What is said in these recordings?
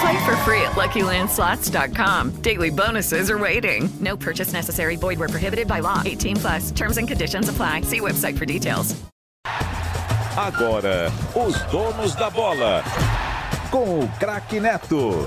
Play for free at LuckyLandSlots.com. Daily bonuses are waiting. No purchase necessary. Void where prohibited by law. 18 plus. Terms and conditions apply. See website for details. Agora, os donos da bola. Com o craque Neto.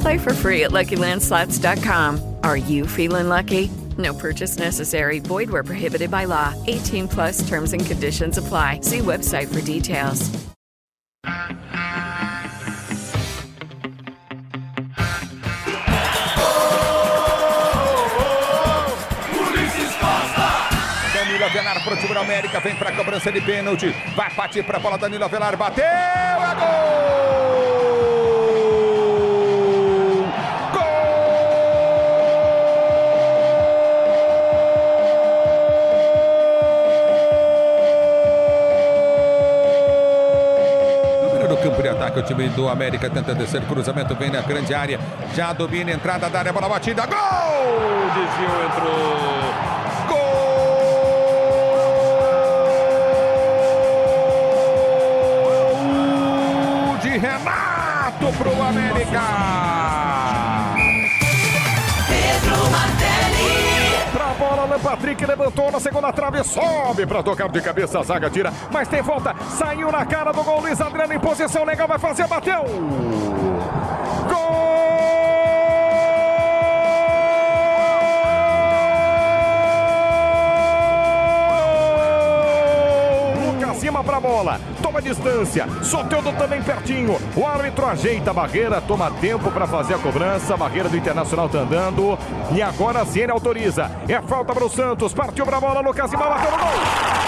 Play for free at LuckyLandSlots.com. Are you feeling lucky? No purchase necessary. Void where prohibited by law. 18 plus terms and conditions apply. See website for details. Danilo Avelar pro time da América. Vem pra cobrança de pênalti. Vai partir pra bola. Danilo Avelar bateu. É gol! Ataque, o time do América tenta descer, cruzamento vem na grande área, já domina entrada da área, bola batida, gol! Desviou, entrou. Gol de Renato pro América! Bola, Patrick levantou na segunda trave, sobe pra tocar de cabeça, a zaga tira, mas tem falta, saiu na cara do gol, Luiz Adriano em posição legal, vai fazer, bateu! Gol! Lucas cima pra bola, toma distância, Soteldo também pertinho, o árbitro ajeita a barreira, toma tempo pra fazer a cobrança, a barreira do Internacional tá andando, e agora sim ele autoriza, é falta para o Santos, partiu pra bola, Lucas bateu no gol!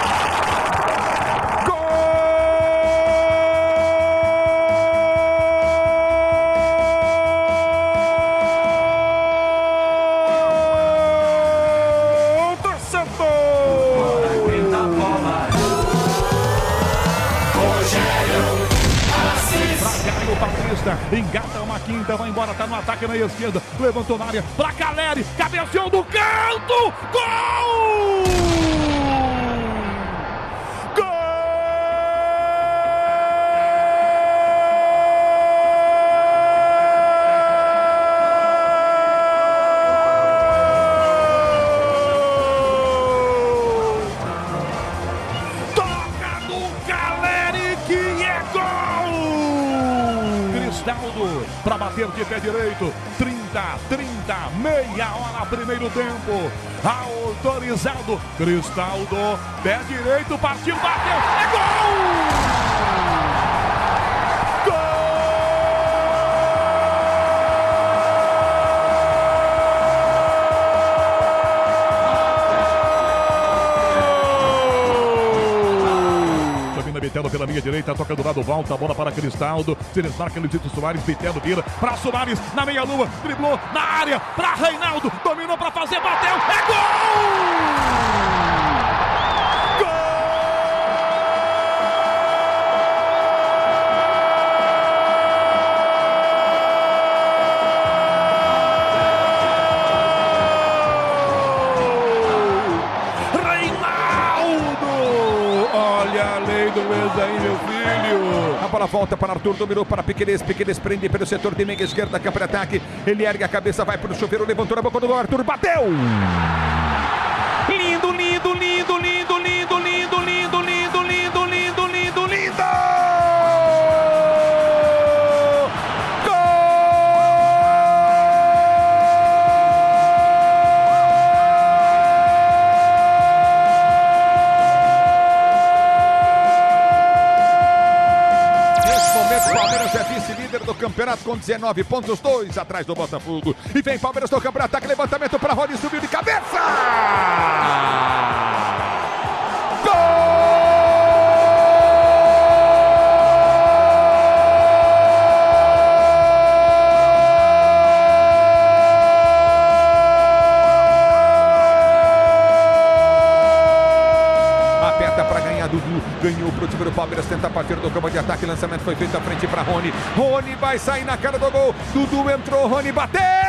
Embora, tá no ataque na esquerda, levantou na área, pra Caleri, cabeceou do canto, gol! De pé direito. 30, 30, meia hora, primeiro tempo. Autorizado. Cristaldo, pé direito, partiu, bateu. É gol! Bitelo pela linha direita, toca do lado, volta a bola para Cristaldo. Se desmarca Luizito Soares, Bitelo vira para Soares na meia-lua, driblou na área para Reinaldo, dominou para fazer, bateu, é gol! Volta para Arthur, dominou para Piqueires. Piqueires prende pelo setor de meia esquerda, campo de ataque. Ele ergue a cabeça, vai para o chuveiro, levantou na boca do gol. Arthur bateu! Lindo, lindo, lindo, lindo, lindo, momento, Palmeiras é vice-líder do campeonato com 19 pontos, dois atrás do Botafogo. E vem Palmeiras campo de ataque, levantamento para Rony, subiu de cabeça! Ganhou pro time do Palmeiras, tenta partir do campo de ataque, lançamento foi feito à frente para Rony. Rony vai sair na cara do gol. Dudu entrou, Rony bateu!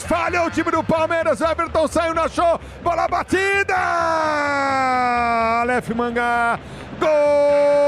Falha o time do Palmeiras. Everton saiu na show, bola batida! Aleph Manga, gol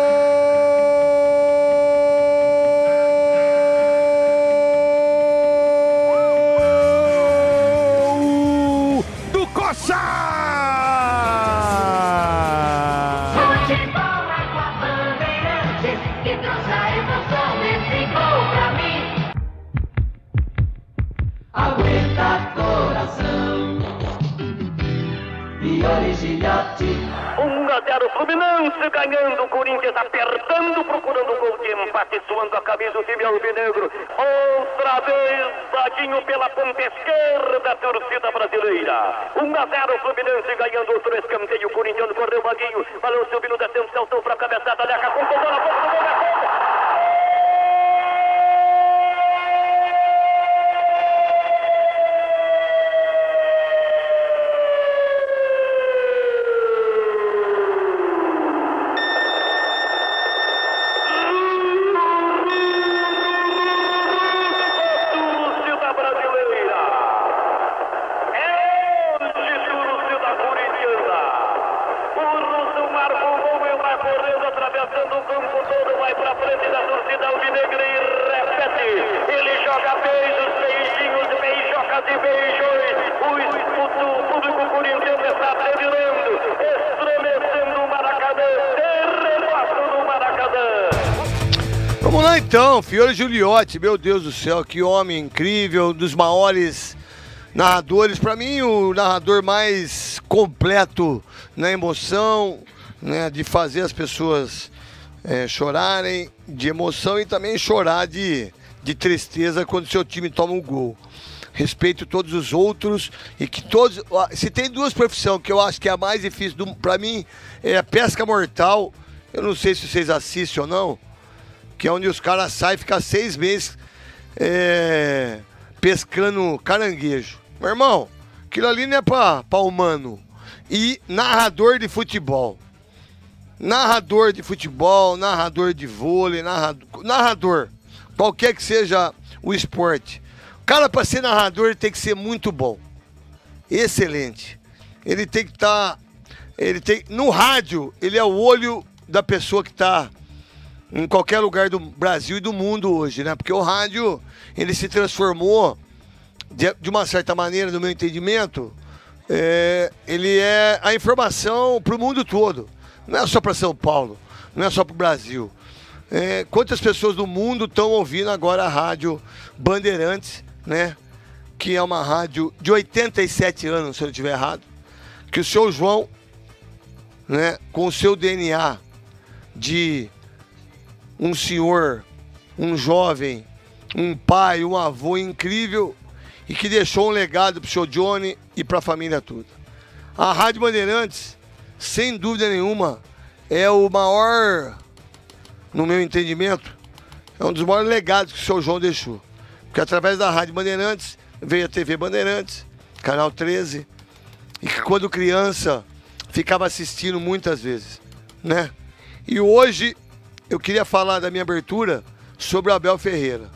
Ganhando, o Corinthians apertando, procurando o gol de empate, suando a camisa do time alvinegro. Outra vez, Zaguinho pela ponta esquerda, torcida brasileira. 1 a 0 Fluminense ganhando outro escanteio, Corinthians correu Vaguinho, balão subindo, descendo, saltou pra cabeçada, então, Fiore Giuliotti, meu Deus do céu, que homem incrível, um dos maiores narradores, para mim o narrador mais completo na emoção, né, de fazer as pessoas eh, chorarem de emoção e também chorar de, de tristeza quando seu time toma um gol. Respeito todos os outros e que todos. Se tem duas profissões que eu acho que é a mais difícil para mim é a pesca mortal. Eu não sei se vocês assistem ou não que é onde os caras saem e ficam seis meses é, pescando caranguejo. Meu irmão, aquilo ali não é pra, pra humano. E narrador de futebol. Narrador de futebol, narrador de vôlei, narrador, narrador. Qualquer que seja o esporte. O cara, pra ser narrador, tem que ser muito bom. Excelente. Ele tem que estar. ele tem, no rádio, ele é o olho da pessoa que está em qualquer lugar do Brasil e do mundo hoje, né? Porque o rádio, ele se transformou, de, de uma certa maneira, no meu entendimento, é, ele é a informação para o mundo todo. Não é só para São Paulo, não é só para o Brasil. É, quantas pessoas do mundo estão ouvindo agora a rádio Bandeirantes, né? que é uma rádio de 87 anos, se eu não estiver errado, que o seu João, né, com o seu DNA de um senhor, um jovem, um pai, um avô incrível e que deixou um legado pro seu Johnny e pra família toda. A Rádio Bandeirantes, sem dúvida nenhuma, é o maior, no meu entendimento, é um dos maiores legados que o seu João deixou. Porque através da Rádio Bandeirantes veio a TV Bandeirantes, Canal 13, e que quando criança ficava assistindo muitas vezes, né? E hoje eu queria falar da minha abertura sobre o Abel Ferreira.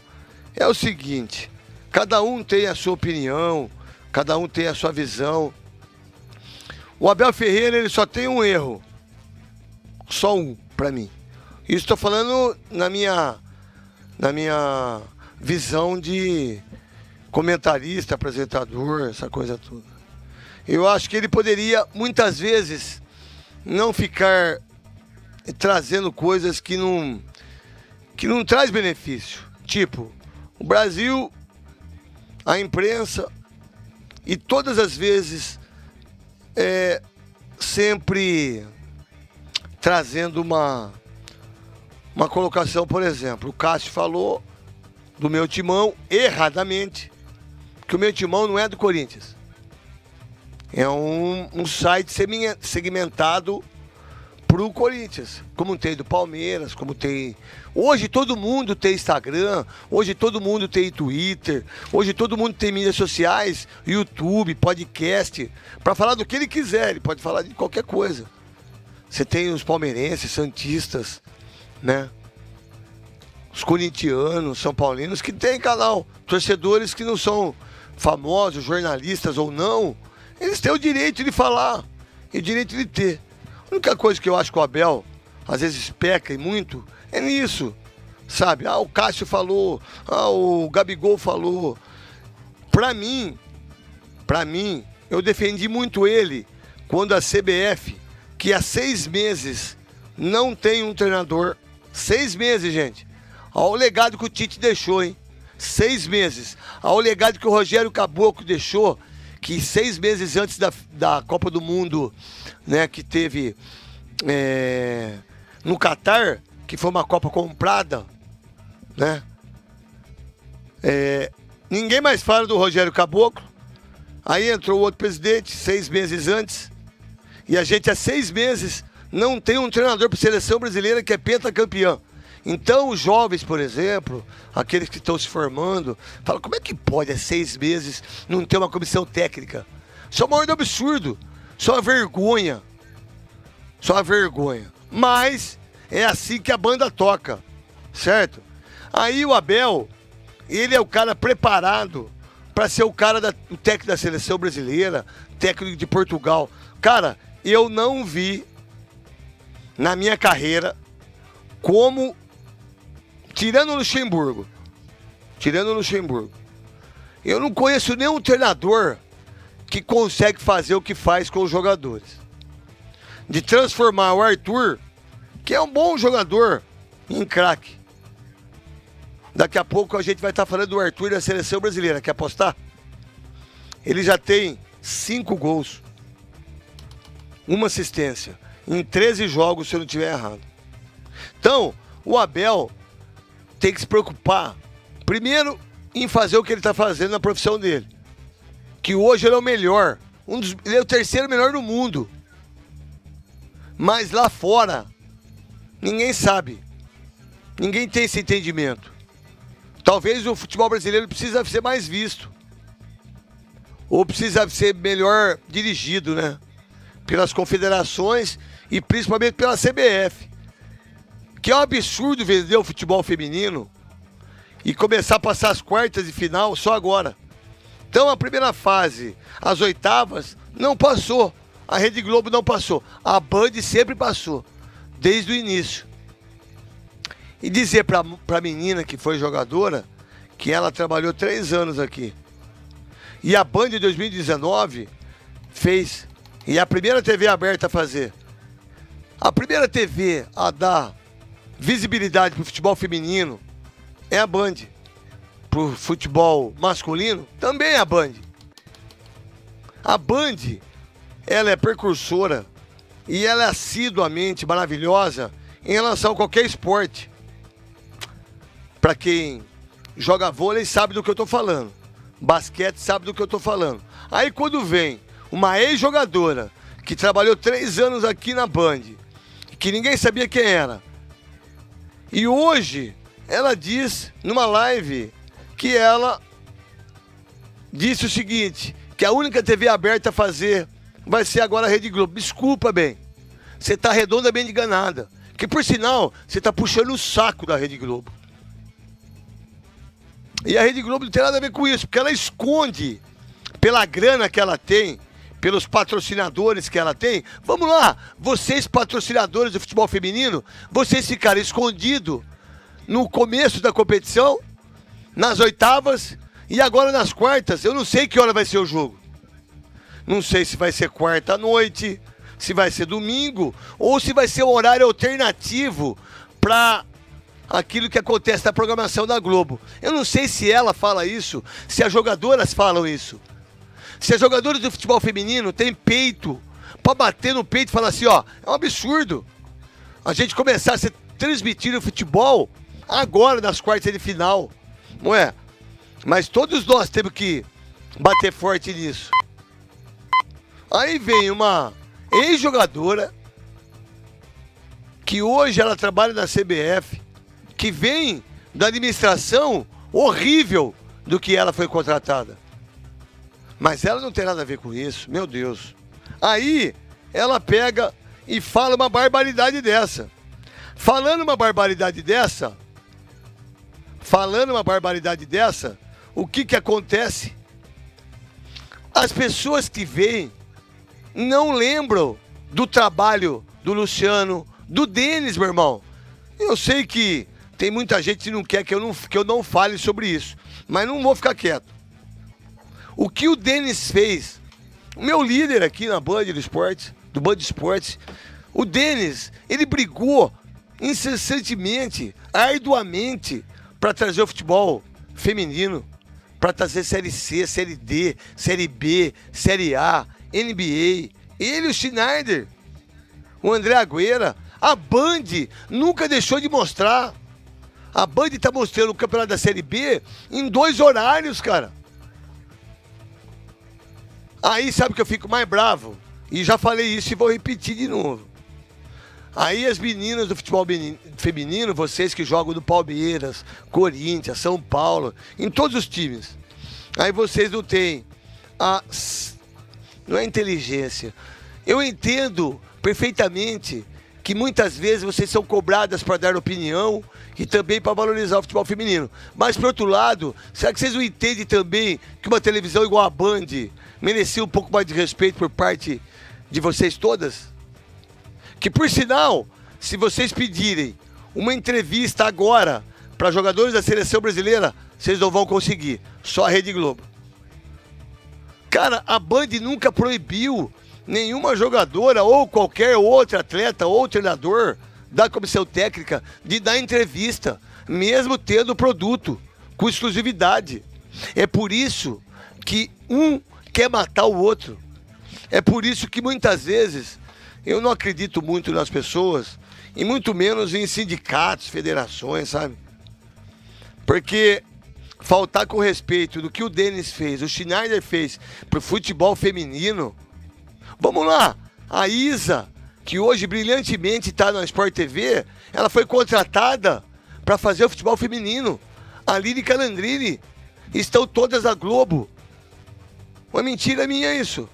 É o seguinte, cada um tem a sua opinião, cada um tem a sua visão. O Abel Ferreira ele só tem um erro, só um para mim. Isso estou falando na minha na minha visão de comentarista, apresentador, essa coisa toda. Eu acho que ele poderia muitas vezes não ficar trazendo coisas que não que não traz benefício. Tipo, o Brasil, a imprensa e todas as vezes é sempre trazendo uma uma colocação, por exemplo, o Cássio falou do meu timão erradamente que o meu timão não é do Corinthians. É um, um site segmentado pro Corinthians, como tem do Palmeiras, como tem. Hoje todo mundo tem Instagram, hoje todo mundo tem Twitter, hoje todo mundo tem mídias sociais, YouTube, podcast, para falar do que ele quiser, ele pode falar de qualquer coisa. Você tem os palmeirenses, santistas, né? Os corintianos, são paulinos que tem canal, torcedores que não são famosos, jornalistas ou não, eles têm o direito de falar e o direito de ter. A única coisa que eu acho que o Abel às vezes peca e muito é nisso. Sabe? Ah, o Cássio falou, ah, o Gabigol falou. Pra mim, pra mim, eu defendi muito ele quando a CBF, que há seis meses não tem um treinador. Seis meses, gente. Olha o legado que o Tite deixou, hein? Seis meses. Olha o legado que o Rogério Caboclo deixou, que seis meses antes da, da Copa do Mundo, né, que teve é, no Catar, que foi uma Copa comprada, né? É, ninguém mais fala do Rogério Caboclo. Aí entrou outro presidente, seis meses antes. E a gente há seis meses não tem um treinador para seleção brasileira que é pentacampeão. Então, os jovens, por exemplo, aqueles que estão se formando, falam: como é que pode, há seis meses, não ter uma comissão técnica? Isso é o maior do absurdo. Isso é uma vergonha. Só uma vergonha. Mas é assim que a banda toca, certo? Aí o Abel, ele é o cara preparado para ser o cara da, o técnico da seleção brasileira, técnico de Portugal. Cara, eu não vi na minha carreira como tirando o Luxemburgo, tirando o Luxemburgo, eu não conheço nenhum treinador que consegue fazer o que faz com os jogadores. De transformar o Arthur, que é um bom jogador, em craque. Daqui a pouco a gente vai estar falando do Arthur da seleção brasileira. Quer apostar? Ele já tem cinco gols, uma assistência, em 13 jogos, se eu não estiver errado. Então, o Abel tem que se preocupar, primeiro, em fazer o que ele está fazendo na profissão dele. Que hoje ele é o melhor. Um dos, ele é o terceiro melhor do mundo. Mas lá fora, ninguém sabe. Ninguém tem esse entendimento. Talvez o futebol brasileiro precisa ser mais visto. Ou precisa ser melhor dirigido, né? Pelas confederações e principalmente pela CBF. Que é um absurdo vender o futebol feminino e começar a passar as quartas de final só agora. Então a primeira fase, as oitavas, não passou. A Rede Globo não passou. A Band sempre passou, desde o início. E dizer pra, pra menina que foi jogadora que ela trabalhou três anos aqui. E a Band em 2019 fez. E a primeira TV aberta a fazer. A primeira TV a dar visibilidade pro futebol feminino é a Band. pro futebol masculino, também é a Band. A Band, ela é precursora e ela é assiduamente maravilhosa em relação a qualquer esporte. Para quem joga vôlei sabe do que eu tô falando. Basquete sabe do que eu tô falando. Aí quando vem uma ex-jogadora que trabalhou três anos aqui na Band, que ninguém sabia quem era, e hoje ela diz numa live que ela disse o seguinte: que a única TV aberta a fazer vai ser agora a Rede Globo. Desculpa, bem. Você tá redondamente enganada. Que por sinal, você tá puxando o saco da Rede Globo. E a Rede Globo não tem nada a ver com isso, porque ela esconde pela grana que ela tem, pelos patrocinadores que ela tem. Vamos lá, vocês patrocinadores do futebol feminino, vocês ficaram escondidos no começo da competição, nas oitavas e agora nas quartas. Eu não sei que hora vai ser o jogo. Não sei se vai ser quarta noite, se vai ser domingo ou se vai ser um horário alternativo para aquilo que acontece na programação da Globo. Eu não sei se ela fala isso, se as jogadoras falam isso. Se as jogadoras do futebol feminino têm peito para bater no peito e falar assim, ó, é um absurdo. A gente começar a se transmitir o futebol agora nas quartas de final. Não é? Mas todos nós temos que bater forte nisso. Aí vem uma ex-jogadora que hoje ela trabalha na CBF, que vem da administração horrível do que ela foi contratada. Mas ela não tem nada a ver com isso, meu Deus. Aí ela pega e fala uma barbaridade dessa. Falando uma barbaridade dessa, falando uma barbaridade dessa, o que que acontece? As pessoas que veem não lembram do trabalho do Luciano, do Denis, meu irmão. Eu sei que tem muita gente que não quer que eu não, que eu não fale sobre isso, mas não vou ficar quieto. O que o Denis fez, o meu líder aqui na Band do Esporte, do Band Esportes, o Denis, ele brigou incessantemente, arduamente, para trazer o futebol feminino, para trazer Série C, Série D, Série B, Série A, NBA. Ele, o Schneider, o André Agüera, a Band nunca deixou de mostrar. A Band está mostrando o campeonato da Série B em dois horários, cara. Aí sabe que eu fico mais bravo? E já falei isso e vou repetir de novo. Aí as meninas do futebol feminino, vocês que jogam no Palmeiras, Corinthians, São Paulo, em todos os times. Aí vocês não têm a. Não é inteligência. Eu entendo perfeitamente que muitas vezes vocês são cobradas para dar opinião e também para valorizar o futebol feminino. Mas, por outro lado, será que vocês não entendem também que uma televisão igual a Band merecia um pouco mais de respeito por parte de vocês todas? Que, por sinal, se vocês pedirem uma entrevista agora para jogadores da seleção brasileira, vocês não vão conseguir. Só a Rede Globo. Cara, a Band nunca proibiu nenhuma jogadora ou qualquer outro atleta ou treinador da comissão técnica de dar entrevista, mesmo tendo produto com exclusividade. É por isso que um quer matar o outro. É por isso que muitas vezes eu não acredito muito nas pessoas e muito menos em sindicatos, federações, sabe? Porque faltar com respeito do que o Denis fez, o Schneider fez pro futebol feminino. Vamos lá, a Isa, que hoje brilhantemente está na Sport TV, ela foi contratada para fazer o futebol feminino. A Lili Calandrini estão todas na Globo. Uma mentira minha isso.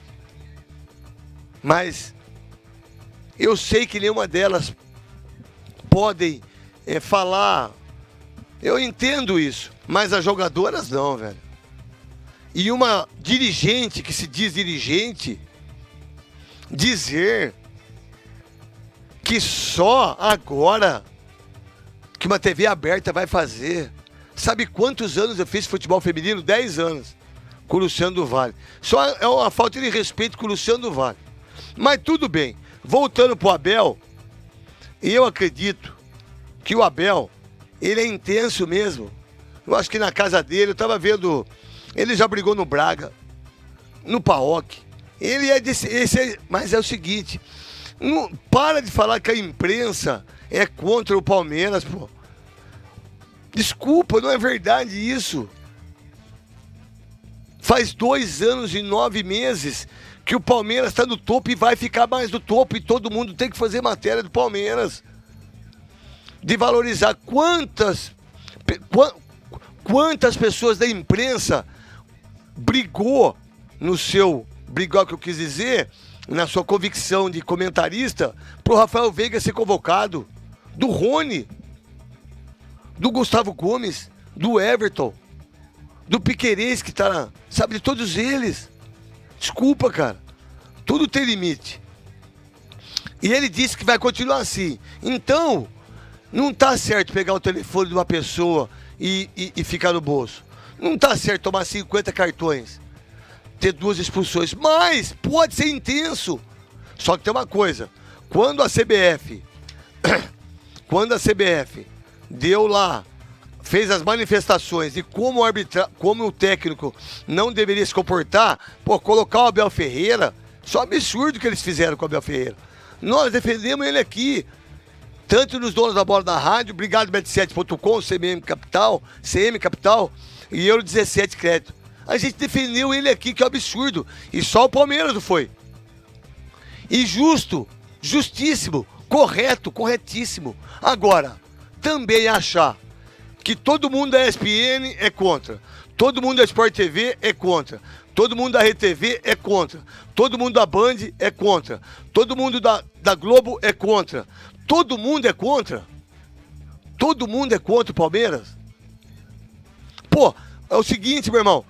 Mas eu sei que nenhuma delas podem é, falar. Eu entendo isso. Mas as jogadoras não, velho. E uma dirigente que se diz dirigente dizer que só agora que uma TV aberta vai fazer. Sabe quantos anos eu fiz futebol feminino? 10 anos com o Luciano do Vale. Só é uma falta de respeito com o Luciano do Vale. Mas tudo bem. Voltando pro Abel, eu acredito que o Abel, ele é intenso mesmo Eu acho que na casa dele, eu tava vendo. Ele já brigou no Braga, no Paok. Ele é desse. Esse é- mas é o seguinte: não, para de falar que a imprensa é contra o Palmeiras, pô. Desculpa, não é verdade isso. Faz dois anos e nove meses que o Palmeiras está no topo e vai ficar mais no topo e todo mundo tem que fazer matéria do Palmeiras. De valorizar quantas, quantas pessoas da imprensa brigou no seu, brigou é que eu quis dizer, na sua convicção de comentarista, pro Rafael Veiga ser convocado, do Rony, do Gustavo Gomes, do Everton, do Piquerez que tá, sabe, de todos eles. Desculpa, cara. Tudo tem limite. E ele disse que vai continuar assim. Então, não tá certo pegar o telefone de uma pessoa e, e, e ficar no bolso. Não tá certo tomar 50 cartões, ter duas expulsões. Mas pode ser intenso. Só que tem uma coisa. Quando a CBF, quando a CBF deu lá, fez as manifestações e como o, arbitra, como o técnico não deveria se comportar, pô, colocar o Abel Ferreira, só absurdo que eles fizeram com o Abel Ferreira. Nós defendemos ele aqui, tanto nos donos da bola da rádio, obrigado bet7.com, CMM Capital, CM Capital e Euro 17 Crédito. A gente defendeu ele aqui, que é um absurdo. E só o Palmeiras não foi. E justo, justíssimo, correto, corretíssimo. Agora, também achar que todo mundo da ESPN é contra, todo mundo da Sport TV é contra, todo mundo da RTV é contra, todo mundo da Band é contra, todo mundo da, da Globo é contra, todo mundo é contra. Todo mundo é contra o Palmeiras. Pô, é o seguinte, meu irmão.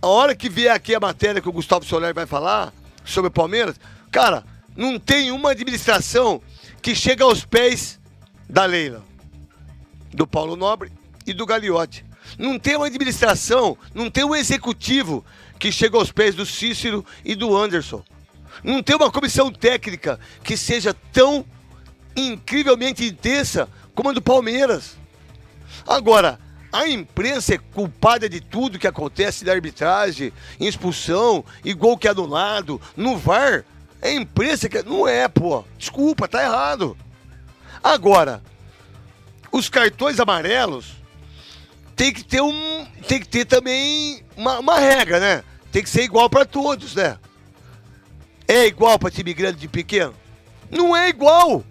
A hora que vier aqui a matéria que o Gustavo Soler vai falar sobre o Palmeiras, cara, não tem uma administração que chega aos pés da Leila, do Paulo Nobre e do Gagliotti. Não tem uma administração, não tem um executivo que chega aos pés do Cícero e do Anderson. Não tem uma comissão técnica que seja tão incrivelmente intensa como a do Palmeiras. Agora, a imprensa é culpada de tudo que acontece na arbitragem, em expulsão, e gol que é anulado, no VAR. É a imprensa que. Não é, pô. Desculpa, tá errado. Agora, os cartões amarelos tem que ter um. Tem que ter também uma, uma regra, né? Tem que ser igual para todos, né? É igual para time grande e pequeno? Não é igual.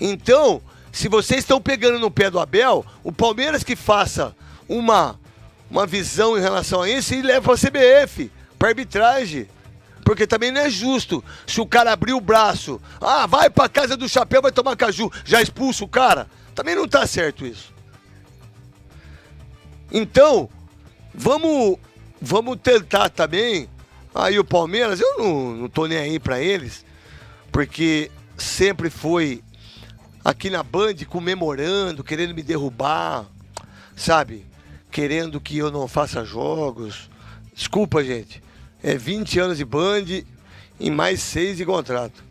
Então, se vocês estão pegando no pé do Abel, o Palmeiras que faça uma, uma visão em relação a isso e leva para a CBF, para arbitragem. Porque também não é justo se o cara abrir o braço, ah, vai para casa do chapéu, vai tomar caju, já expulsa o cara. Também não tá certo isso. Então, vamos, vamos tentar também. Aí o Palmeiras, eu não, não tô nem aí para eles, porque sempre foi aqui na Band comemorando, querendo me derrubar, sabe? Querendo que eu não faça jogos. Desculpa, gente. É 20 anos de Band e mais 6 de contrato.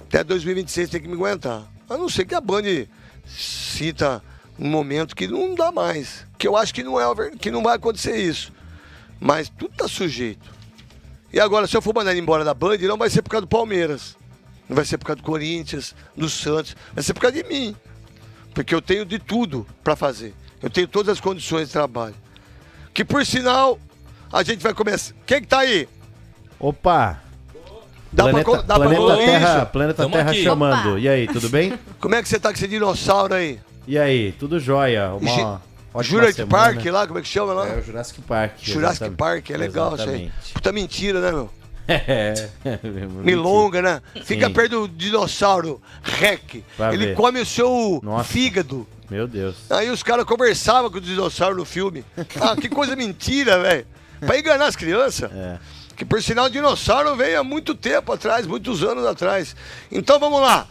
Até 2026 tem que me aguentar. A não ser que a Band cita um momento que não dá mais. Que eu acho que não, é, que não vai acontecer isso. Mas tudo tá sujeito. E agora, se eu for mandar ele embora da Band, não vai ser por causa do Palmeiras. Não vai ser por causa do Corinthians, do Santos. Vai ser por causa de mim. Porque eu tenho de tudo para fazer. Eu tenho todas as condições de trabalho. Que por sinal, a gente vai começar. Quem que tá aí? Opa! Dá pra planeta con- dá pra planeta con- Terra, Isso. planeta Tamo Terra aqui. chamando. Opa. E aí, tudo bem? Como é que você tá com esse dinossauro aí? E aí, tudo jóia? Uma Jurassic semana. Park lá, como é que chama lá? É o Jurassic Park. Jurassic exatamente. Park, é legal isso aí. Exatamente. Puta mentira, né, meu? É. Milonga, né? Fica Sim. perto do dinossauro Rec. Ele ver. come o seu Nossa. fígado. Meu Deus. Aí os caras conversavam com o dinossauro no filme. Ah, que coisa mentira, velho. Pra enganar as crianças. É. Que por sinal o dinossauro veio há muito tempo atrás, muitos anos atrás. Então vamos lá.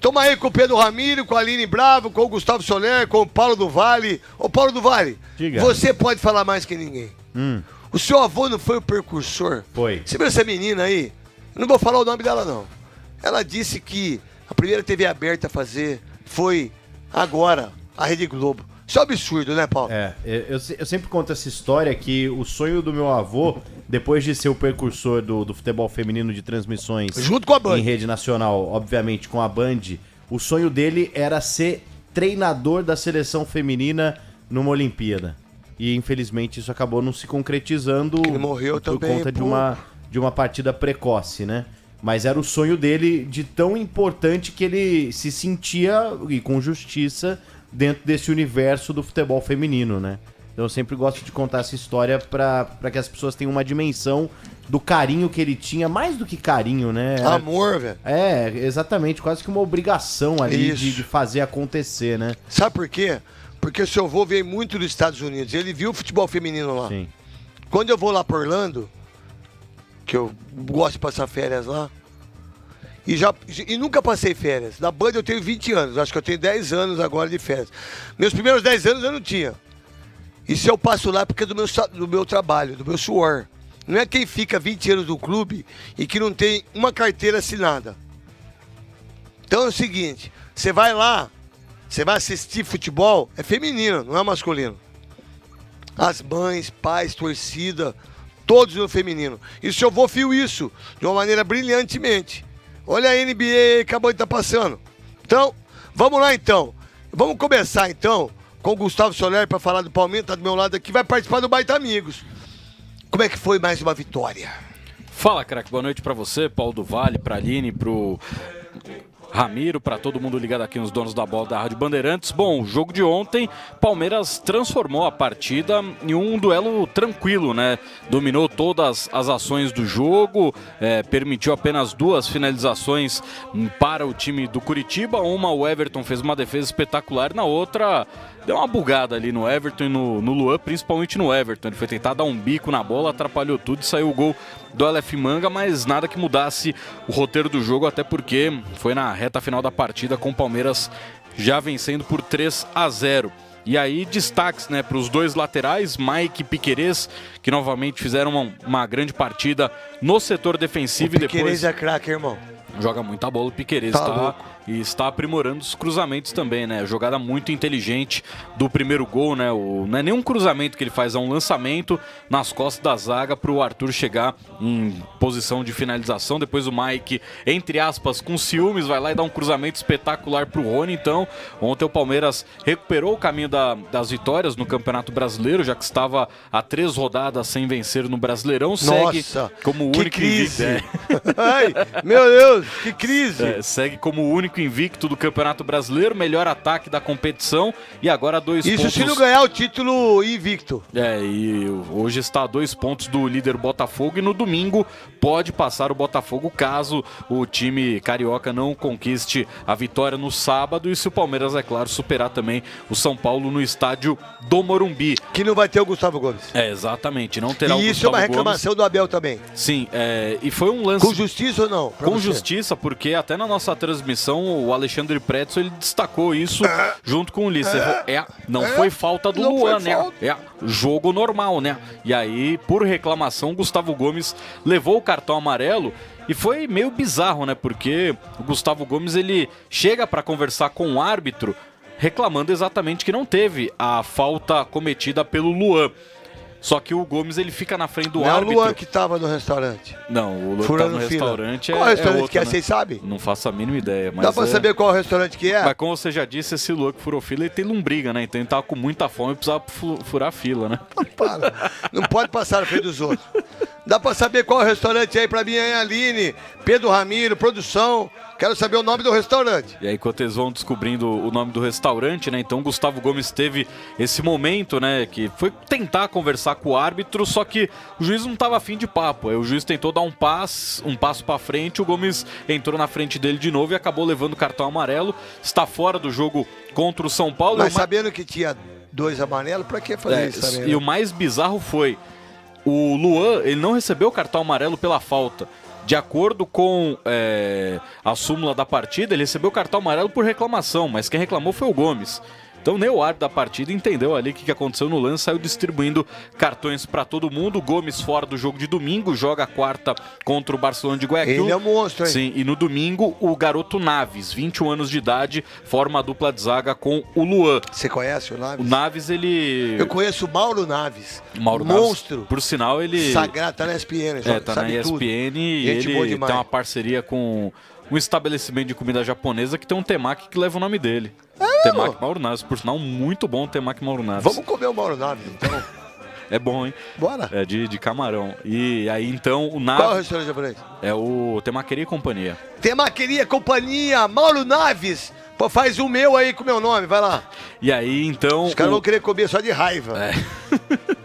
Toma aí com o Pedro Ramiro, com a Aline Bravo, com o Gustavo Soler, com o Paulo do Vale. Ô Paulo do Vale, Diga. você pode falar mais que ninguém. Hum, O seu avô não foi o precursor? foi. Você viu essa menina aí? Eu não vou falar o nome dela, não. Ela disse que a primeira TV aberta a fazer foi agora, a Rede Globo. Isso é um absurdo, né, Paulo? É, eu, eu se- eu sempre conto essa história que o sonho do meu avô, depois de ser o precursor do, do futebol feminino de transmissões Junto com a Band. em rede nacional, obviamente com a Band, o sonho dele era ser treinador da seleção feminina numa Olimpíada. E infelizmente isso acabou não se concretizando Ele morreu por também, conta de pô. uma, de uma partida precoce, né? Mas era o sonho dele de tão importante que ele se sentia, e com justiça, dentro desse universo do futebol feminino, né? Então eu sempre gosto de contar essa história pra que as pessoas tenham uma dimensão do carinho que ele tinha, mais do que carinho, né? Era- Amor, velho. É, exatamente, quase que uma obrigação ali de, de fazer acontecer, né? Sabe por quê? Porque o seu avô veio muito dos Estados Unidos. Ele viu o futebol feminino lá. Sim. Quando eu vou lá pra Orlando, que eu gosto de passar férias lá, e, já, e nunca passei férias. Na Band eu tenho 20 anos, acho que eu tenho 10 anos agora de férias. Meus primeiros 10 anos eu não tinha. Isso eu passo lá porque é do meu, do meu trabalho, do meu suor. Não é quem fica 20 anos no clube e que não tem uma carteira assinada. Então é o seguinte, você vai lá, você vai assistir futebol, é feminino, não é masculino. As mães, pais, torcida, todos no feminino. E o seu avô viu isso de uma maneira brilhantemente. Olha a NBA acabou de estar passando. Então, vamos lá então. Vamos começar então com o Gustavo Soler para falar do Palmeiras, tá do meu lado aqui, vai participar do Baita Amigos. Como é que foi mais uma vitória? Fala, craque. Boa noite pra você, Paulo do Vale, pra Aline, pro Ramiro, pra todo mundo ligado aqui nos donos da bola da Rádio Bandeirantes. Bom, o jogo de ontem, Palmeiras transformou a partida em um duelo tranquilo, né? Dominou todas as ações do jogo, é, permitiu apenas duas finalizações hum, para o time do Curitiba. Uma, o Everton fez uma defesa espetacular, na outra, deu uma bugada ali no Everton e no, no Luan, principalmente no Everton. Ele foi tentar dar um bico na bola, atrapalhou tudo e saiu o gol do LF Manga, mas nada que mudasse o roteiro do jogo, até porque foi na reta final da partida com o Palmeiras já vencendo por 3 a 0. E aí, destaques né, para os dois laterais, Mike Piquerez, que novamente fizeram uma, uma grande partida no setor defensivo e depois. É craque, irmão. Joga muita bola o Piquerez, Tá tá? louco. E está aprimorando os cruzamentos também, né? Jogada muito inteligente do primeiro gol, né? O, não é nem um cruzamento que ele faz, é um lançamento nas costas da zaga para o Arthur chegar em posição de finalização. Depois o Mike, entre aspas, com ciúmes, vai lá e dá um cruzamento espetacular para o Rony. Então, ontem o Palmeiras recuperou o caminho da- das vitórias no Campeonato Brasileiro, já que estava há três rodadas sem vencer no Brasileirão. Segue Nossa, como o que único crise. invicto. Ai, meu Deus, que crise. É, segue como o único invicto do Campeonato Brasileiro, melhor ataque da competição e agora dois Isso pontos. se não ganhar o título invicto. É, e hoje está a dois pontos do líder Botafogo e no domingo pode passar o Botafogo caso o time carioca não conquiste a vitória no sábado e se o Palmeiras, é claro, superar também o São Paulo no estádio do Morumbi. Que não vai ter o Gustavo Gomes. É, exatamente, não terá o E isso é uma Gomes. reclamação do Abel também. Sim, é, e foi um lance. Com justiça ou não? Com você? justiça, porque até na nossa transmissão o Alexandre Pretzel ele destacou isso junto com o Ulisses. Falou, É, não foi falta do Luan, né? falta. É, jogo normal, né? E aí, por reclamação, o Gustavo Gomes levou o cartão amarelo. E foi meio bizarro, né? Porque o Gustavo Gomes ele chega para conversar com o árbitro reclamando exatamente que não teve a falta cometida pelo Luan. Só que o Gomes ele fica na frente do Não é o árbitro. Luan que tava no restaurante. Não, o Luan tá Furando no fila. restaurante Qual é, restaurante é outro, que é? né? Vocês sabem? Não faço a mínima ideia. Mas Dá pra é- saber qual restaurante que é? Mas como você já disse, esse Luan que furou fila, ele tem lombriga, né? Então ele tava com muita fome e precisava fu- furar fila, né? Para. Não pode passar na frente dos outros. Dá pra saber qual restaurante aí pra mim, hein, Aline, Pedro Ramiro, produção. Quero saber o nome do restaurante. E aí, enquanto eles vão descobrindo o nome do restaurante, né? Então, Gustavo Gomes teve esse momento, né? Que foi tentar conversar com o árbitro, só que o juiz não tava afim de papo. Aí o juiz tentou dar um passo, um passo para frente, o Gomes entrou na frente dele de novo e acabou levando o cartão amarelo. Está fora do jogo contra o São Paulo. Mas sabendo que tinha dois amarelos, pra que fazer É, isso também? e né? o mais bizarro foi o Luan, ele não recebeu o cartão amarelo pela falta. De acordo com é, a súmula da partida, ele recebeu o cartão amarelo por reclamação, mas quem reclamou foi o Gomes. Então nem o árbitro da partida entendeu ali o que que aconteceu no lance, saiu distribuindo cartões para todo mundo. Gomes fora do jogo de domingo, joga a quarta contra o Barcelona de Guayaquil. Ele é um monstro, hein? Sim, e no domingo o garoto Naves, 21 anos de idade, forma a dupla de zaga com o Luan. Você conhece o Naves? O Naves, ele... Eu conheço o Mauro Naves. Mauro Naves, monstro. por sinal, ele... Sagrado, tá na ESPN, É, tá na ESPN tudo. e Gente ele tem uma parceria com um estabelecimento de comida japonesa que tem um temaki que leva o nome dele. temaki Mauro Naves, por sinal, muito bom o Mauro Naves. Vamos comer o Mauro Naves, então. É bom, hein? Bora. É de, de camarão. E aí, então, o Qual é o Naves restaurante japonês? é o Temaqueria e Companhia. Temaqueria Companhia, Mauro Naves. Pô, faz o meu aí com o meu nome, vai lá. E aí, então... Os caras o- vão querer comer só de raiva. É.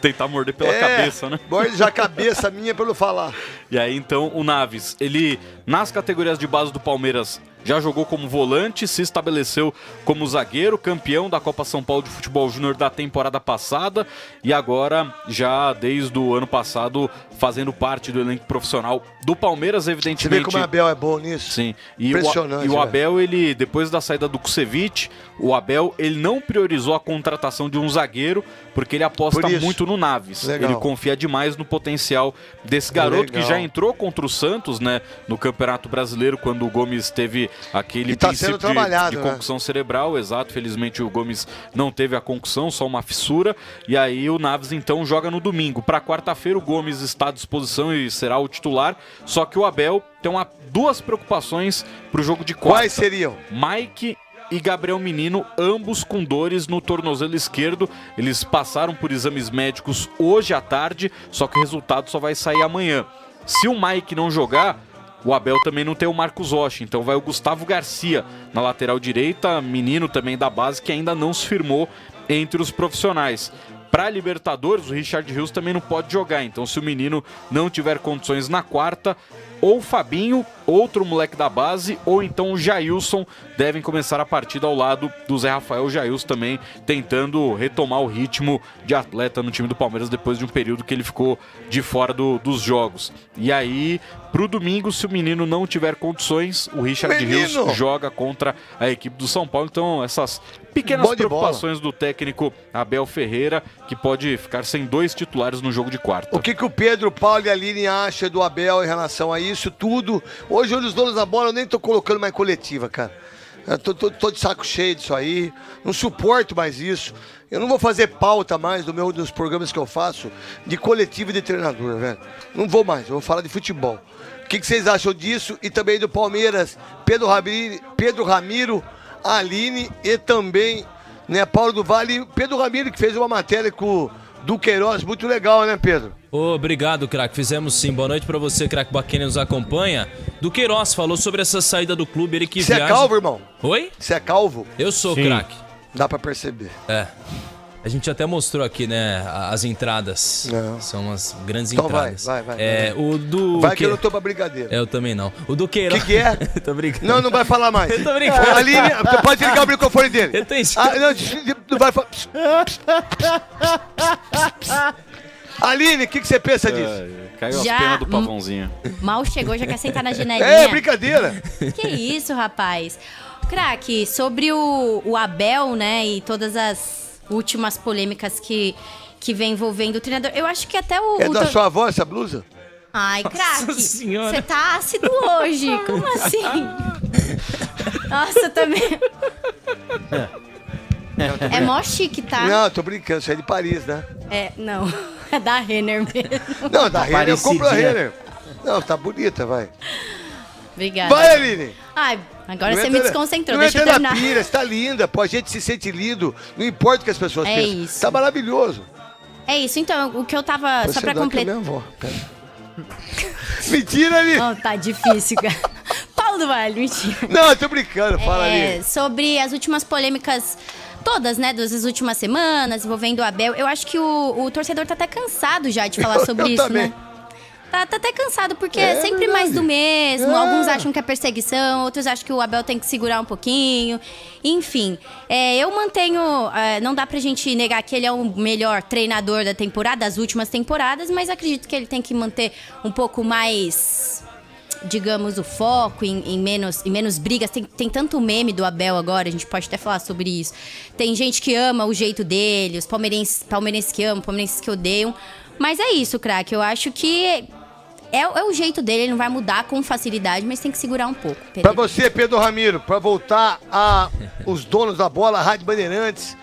Tentar morder pela É, cabeça, né? Morde já a cabeça minha pelo falar. E aí, então, o Naves, ele, nas categorias de base do Palmeiras, já jogou como volante, se estabeleceu como zagueiro, campeão da Copa São Paulo de Futebol Júnior da temporada passada e agora, já desde o ano passado, fazendo parte do elenco profissional do Palmeiras, Você evidentemente. vê como o Abel é bom nisso? Sim. E o, Impressionante, e o velho. Abel, ele, depois da saída do Kusevich, o Abel, ele não priorizou a contratação de um zagueiro, porque ele aposta Por muito no Naves. Legal. Ele confia demais no potencial desse garoto que Legal. já entrou contra o Santos, né, no Campeonato Brasileiro, quando o Gomes teve aquele E tá princípio de, de né? concussão cerebral, exato. Felizmente o Gomes não teve a concussão, só uma fissura. E aí o Naves então joga no domingo. Para quarta-feira o Gomes está à disposição e será o titular. Só que o Abel tem uma, duas preocupações para o jogo de quarta. Quais seriam? Mike e Gabriel Menino, ambos com dores no tornozelo esquerdo. Eles passaram por exames médicos hoje à tarde, só que o resultado só vai sair amanhã. Se o Mike não jogar, o Abel também não tem o Marcos Rocha, então vai o Gustavo Garcia na lateral direita, menino também da base que ainda não se firmou entre os profissionais. Para Libertadores, o Richard Rios também não pode jogar, então se o menino não tiver condições na quarta, ou o Fabinho, outro moleque da base, ou então o Jailson devem começar a partida ao lado do Zé Rafael. Jailson também tentando retomar o ritmo de atleta no time do Palmeiras depois de um período que ele ficou de fora do- dos jogos. E aí, pro domingo, se o menino não tiver condições, o Richard Rios Menino! joga contra a equipe do São Paulo. Então, essas pequenas bola. preocupações do técnico Abel Ferreira, que pode ficar sem dois titulares no jogo de quarta. O que, que o Pedro, Paulo e a Aline acham do Abel em relação a isso tudo? Hoje, onde os donos da bola, eu nem tô colocando mais coletiva, cara. Eu tô, tô- tô de saco cheio disso aí. Não suporto mais isso. Eu não vou fazer pauta mais do meu, dos programas que eu faço de coletivo e de treinador, velho. Não vou mais, eu vou falar de futebol. O que, que vocês acham disso? E também do Palmeiras, Pedro, Ramiro, Pedro Ramiro, Aline e também né, Paulo do Vale. Pedro Ramiro, que fez uma matéria com o Duqueiroz, muito legal, né, Pedro? Obrigado, craque. Fizemos sim. Boa noite pra você, craque Baquene nos acompanha. Do Queiroz falou sobre essa saída do clube, ele que Você é viaja... calvo, irmão? Oi? Você é calvo? Eu sou, craque. Dá pra perceber. É. A gente até mostrou aqui, né, as entradas. São umas grandes Então vai, entradas. vai, vai, É, vai. o do... Vai que eu não tô pra brincadeira. É, eu também não. O do Queiroz... Que que é? tô brincando. Não, não vai falar mais. Eu tô brincando. Aline, você pode ligar o microfone dele. Eu tenho ah, não, não vai falar. Aline, o que, que você pensa disso? Caiu as Já- penas do pavãozinho. Mal chegou, já quer sentar na janelinha. É, brincadeira. Que isso, rapaz. Craque, sobre o, o Abel, né, e todas as últimas polêmicas que, que vem envolvendo o treinador, eu acho que até o... É o da sua avó essa blusa? Ai, craque, Senhora. você tá ácido hoje, como assim? Nossa, também... É mó chique, tá? Não, eu tô brincando, isso é de Paris, né? É, não, é da Renner mesmo. Não, da Renner, eu compro a. Renner. Não, tá bonita, vai. Obrigada. Vai, Aline. Ai, agora Não você entra- me desconcentrou, não deixa eu entra na terminar. pira, você tá linda, pô, a gente se sente lindo, não importa o que as pessoas É pensam. isso. Tá maravilhoso. É isso, então, o que eu tava. Você só pra é completar. Mentira, Aline. Oh, tá difícil, cara. Paulo do Vale, mentira. Não, eu tô brincando, fala É, ali. sobre as últimas polêmicas. Todas, né, das últimas semanas, envolvendo o Abel. Eu acho que o, o torcedor tá até cansado já de falar Eu- sobre eu isso, também. né? Tá, tá até cansado, porque É é, sempre verdade. mais do mesmo. É. Alguns acham que é perseguição, outros acham que o Abel tem que segurar um pouquinho. Enfim, é, eu mantenho. é, não dá pra gente negar que ele é o melhor treinador da temporada, das últimas temporadas, mas acredito que ele tem que manter um pouco mais digamos, o foco em, em menos, em menos brigas. Tem, tem tanto meme do Abel agora, a gente pode até falar sobre isso. Tem gente que ama o jeito dele, os palmeirenses, palmeirenses que amam, palmeirenses que odeiam. Mas é isso, craque. Eu acho que é, é o jeito dele, ele não vai mudar com facilidade, mas tem que segurar um pouco. Pra você, Pedro Ramiro, pra voltar a os donos da bola, Rádio Bandeirantes,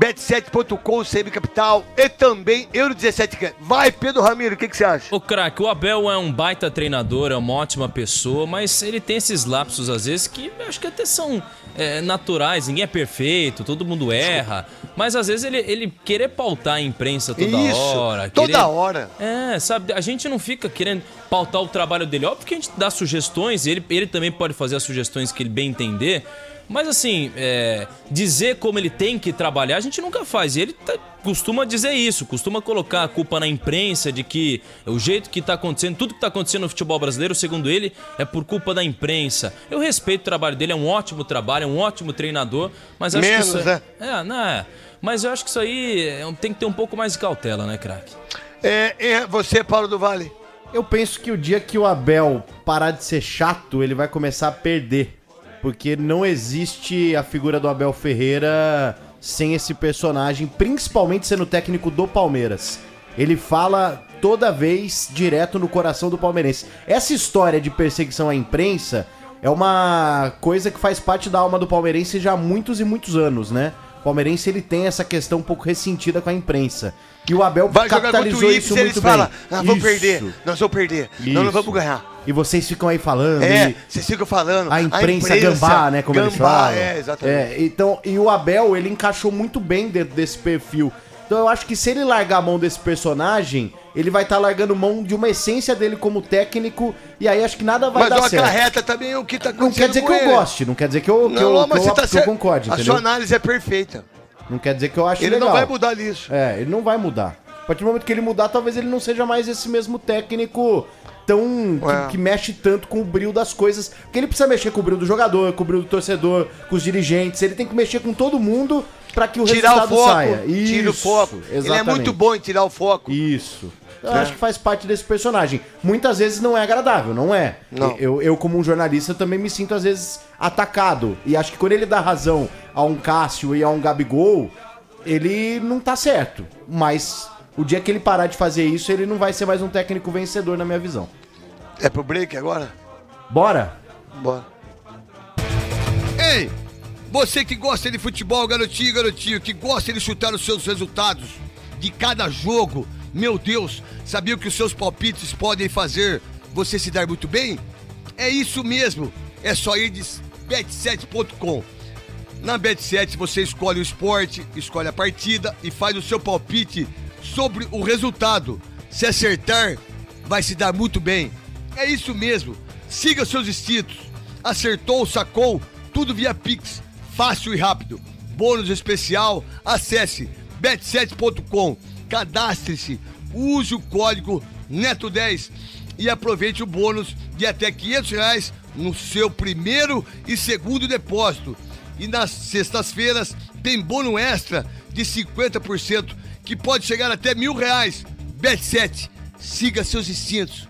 Bet7.com, CM Capital e também Euro 17 Can. Vai, Pedro Ramiro, o que, que você acha? O craque, o Abel é um baita treinador, é uma ótima pessoa, mas ele tem esses lapsos às vezes que acho que até são é, naturais, ninguém é perfeito, todo mundo erra. Mas às vezes ele, ele querer pautar a imprensa toda Isso, hora. toda querer- hora. É, sabe, a gente não fica querendo pautar o trabalho dele. Óbvio que a gente dá sugestões, e ele, ele também pode fazer as sugestões que ele bem entender. Mas assim, é, dizer como ele tem que trabalhar, a gente nunca faz. E ele tá- costuma dizer isso, costuma colocar a culpa na imprensa de que o jeito que tá acontecendo, tudo que tá acontecendo no futebol brasileiro, segundo ele, é por culpa da imprensa. Eu respeito o trabalho dele, é um ótimo trabalho, é um ótimo treinador, mas acho Menos, que isso né? É, não é. Mas eu acho que isso aí é, tem que ter um pouco mais de cautela, né, craque? É, é, você, Paulo do Vale. Eu penso que o dia que o Abel parar de ser chato, ele vai começar a perder. Porque não existe a figura do Abel Ferreira sem esse personagem, principalmente sendo técnico do Palmeiras. Ele fala toda vez direto no coração do palmeirense. Essa história de perseguição à imprensa é uma coisa que faz parte da alma do palmeirense já há muitos e muitos anos, né? O palmeirense ele tem essa questão um pouco ressentida com a imprensa. E o Abel Vai jogar capitalizou Ips isso e eles muito falam, bem. nós vamos Isso. perder, nós vamos perder, nós não Isso. vamos ganhar. E vocês ficam aí falando. É, e vocês ficam falando. a imprensa, gambá, né? Como eles gambá, falam. é, exatamente. É, então, e o Abel, ele encaixou muito bem dentro desse perfil. Então eu acho que se ele largar a mão desse personagem, ele vai estar largando mão de uma essência dele como técnico, e aí acho que nada vai Mas dar certo. acarreta também o que tá Não acontecendo quer dizer que eu ele. goste, não quer dizer que eu, que Não, eu, mas que você eu, tá que eu concorde, A entendeu? sua análise é perfeita. Não quer dizer que eu acho Ele legal. não vai mudar nisso. É, ele não vai mudar. A partir do momento que ele mudar, talvez ele não seja mais esse mesmo técnico tão. que, É. que mexe tanto com o brilho das coisas. Porque ele precisa mexer com o brilho do jogador, com o brilho do torcedor, com os dirigentes. Ele tem que mexer com todo mundo pra que o Tirar o resultado foco, saia. tira o Isso, foco. Ele é exatamente. muito bom em tirar o foco. Isso. Eu É. acho que faz parte desse personagem. Muitas vezes não é agradável, não é? Não. Eu, eu, como um jornalista, também me sinto às vezes atacado. E acho que quando ele dá razão a um Cássio e a um Gabigol, ele não tá certo. Mas o dia que ele parar de fazer isso, ele não vai ser mais um técnico vencedor, na minha visão. É pro break agora? Bora? Bora. Ei, você que gosta de futebol, garotinho, garotinho, que gosta de chutar os seus resultados de cada jogo, meu Deus, sabia que os seus palpites podem fazer você se dar muito bem? É isso mesmo, é só ir de bet7.com. Na Bet7 você escolhe o esporte, escolhe a partida e faz o seu palpite sobre o resultado. Se acertar, vai se dar muito bem. É isso mesmo. Siga seus instintos. Acertou, sacou, tudo via Pix. Fácil e rápido. Bônus especial, acesse bet7.com. Cadastre-se, use o código NETO10 e aproveite o bônus de até 500 reais no seu primeiro e segundo depósito. E nas sextas-feiras tem bônus extra de 50%, que pode chegar até mil reais. Bet7, siga seus instintos.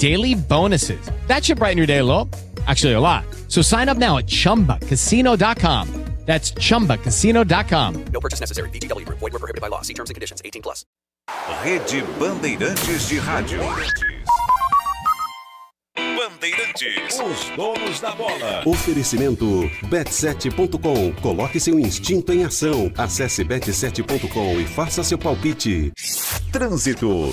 daily bonuses. That should brighten your day a little. Actually, a lot. So sign up now at chumbacasino.com. That's chumbacasino.com. No purchase necessary. VGW Group. Void were prohibited by law. See terms and conditions. 18 plus. Rede Bandeirantes de Rádio. Bandeirantes. Bandeirantes. Os donos da bola. Oferecimento bet7.com. Coloque seu instinto em ação. Acesse bet7.com e faça seu palpite. Trânsito.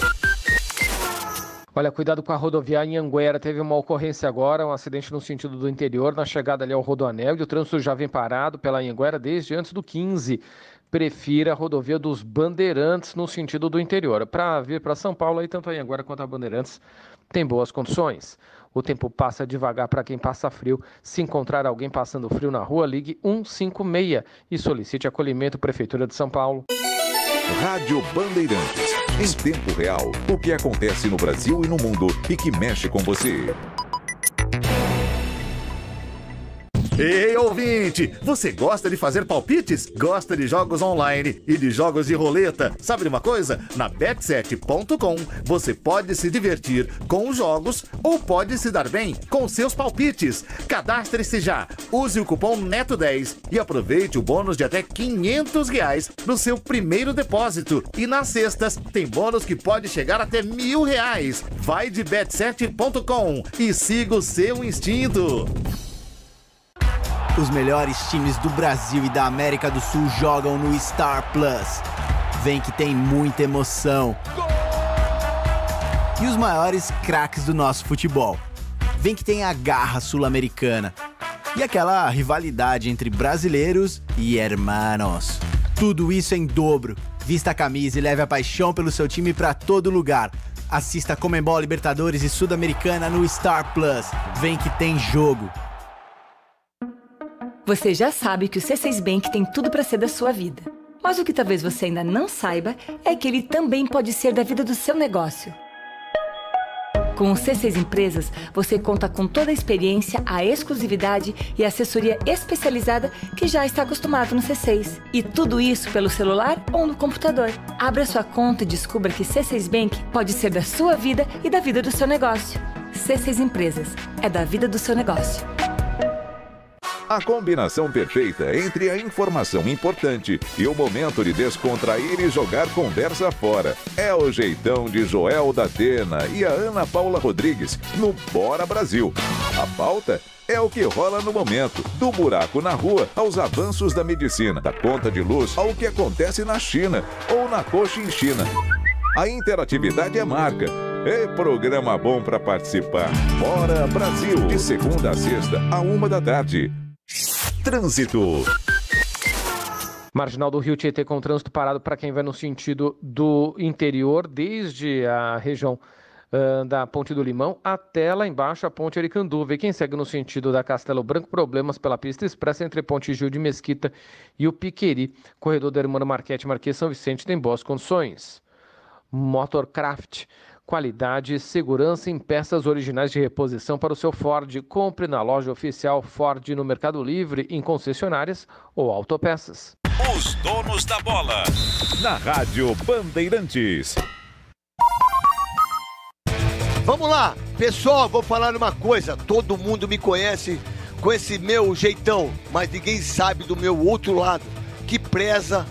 Olha, cuidado com a rodoviária em Anguera. Teve uma ocorrência agora, um acidente no sentido do interior, na chegada ali ao Rodoanel. E o trânsito já vem parado pela Anguera desde antes do 15. Prefira a rodovia dos Bandeirantes no sentido do interior. Para vir para São Paulo, aí tanto a Anguera quanto a Bandeirantes tem boas condições. O tempo passa devagar para quem passa frio. Se encontrar alguém passando frio na rua, ligue 156 e solicite acolhimento Prefeitura de São Paulo. Rádio Bandeirantes. Em tempo real, o que acontece no Brasil e no mundo e que mexe com você. Ei, ouvinte! Você gosta de fazer palpites? Gosta de jogos online e de jogos de roleta? Sabe de uma coisa? Na bet7.com você pode se divertir com os jogos ou pode se dar bem com seus palpites. Cadastre-se já, use o cupom NETO10 e aproveite o bônus de até 500 reais no seu primeiro depósito. E nas sextas tem bônus que pode chegar até mil reais. Vai de bet7.com e siga o seu instinto. Os melhores times do Brasil e da América do Sul jogam no Star Plus. Vem que tem muita emoção. E os maiores craques do nosso futebol. Vem que tem a garra sul-americana. E aquela rivalidade entre brasileiros e hermanos. Tudo isso em dobro. Vista a camisa e leve a paixão pelo seu time para todo lugar. Assista Comembol Libertadores e Sul-Americana no Star Plus. Vem que tem jogo. Você já sabe que o C6 Bank tem tudo para ser da sua vida. Mas o que talvez você ainda não saiba é que ele também pode ser da vida do seu negócio. Com o C6 Empresas, você conta com toda a experiência, a exclusividade e a assessoria especializada que já está acostumado no C6. E tudo isso pelo celular ou no computador. Abra sua conta e descubra que C6 Bank pode ser da sua vida e da vida do seu negócio. C6 Empresas é da vida do seu negócio. A combinação perfeita entre a informação importante e o momento de descontrair e jogar conversa fora. É o jeitão de Joel da Atena e a Ana Paula Rodrigues no Bora Brasil. A pauta é o que rola no momento, do buraco na rua aos avanços da medicina, da conta de luz ao que acontece na China ou na China. A interatividade é marca. É programa bom para participar. Bora Brasil, de segunda a sexta, a uma da tarde. Trânsito. Marginal do Rio Tietê com trânsito parado para quem vai no sentido do interior, desde a região uh, da Ponte do Limão até lá embaixo a Ponte Aricanduva. E quem segue no sentido da Castelo Branco, problemas pela pista expressa entre Ponte Gil de Mesquita e o Piqueri. Corredor da Hermana Marquete Marquês São Vicente tem boas condições. Motorcraft qualidade, segurança em peças originais de reposição para o seu Ford. Compre na loja oficial Ford no Mercado Livre, em concessionárias ou autopeças. Os donos da bola. Na Rádio Bandeirantes. Vamos lá, pessoal, vou falar uma coisa. Todo mundo me conhece com esse meu jeitão, mas ninguém sabe do meu outro lado, que preza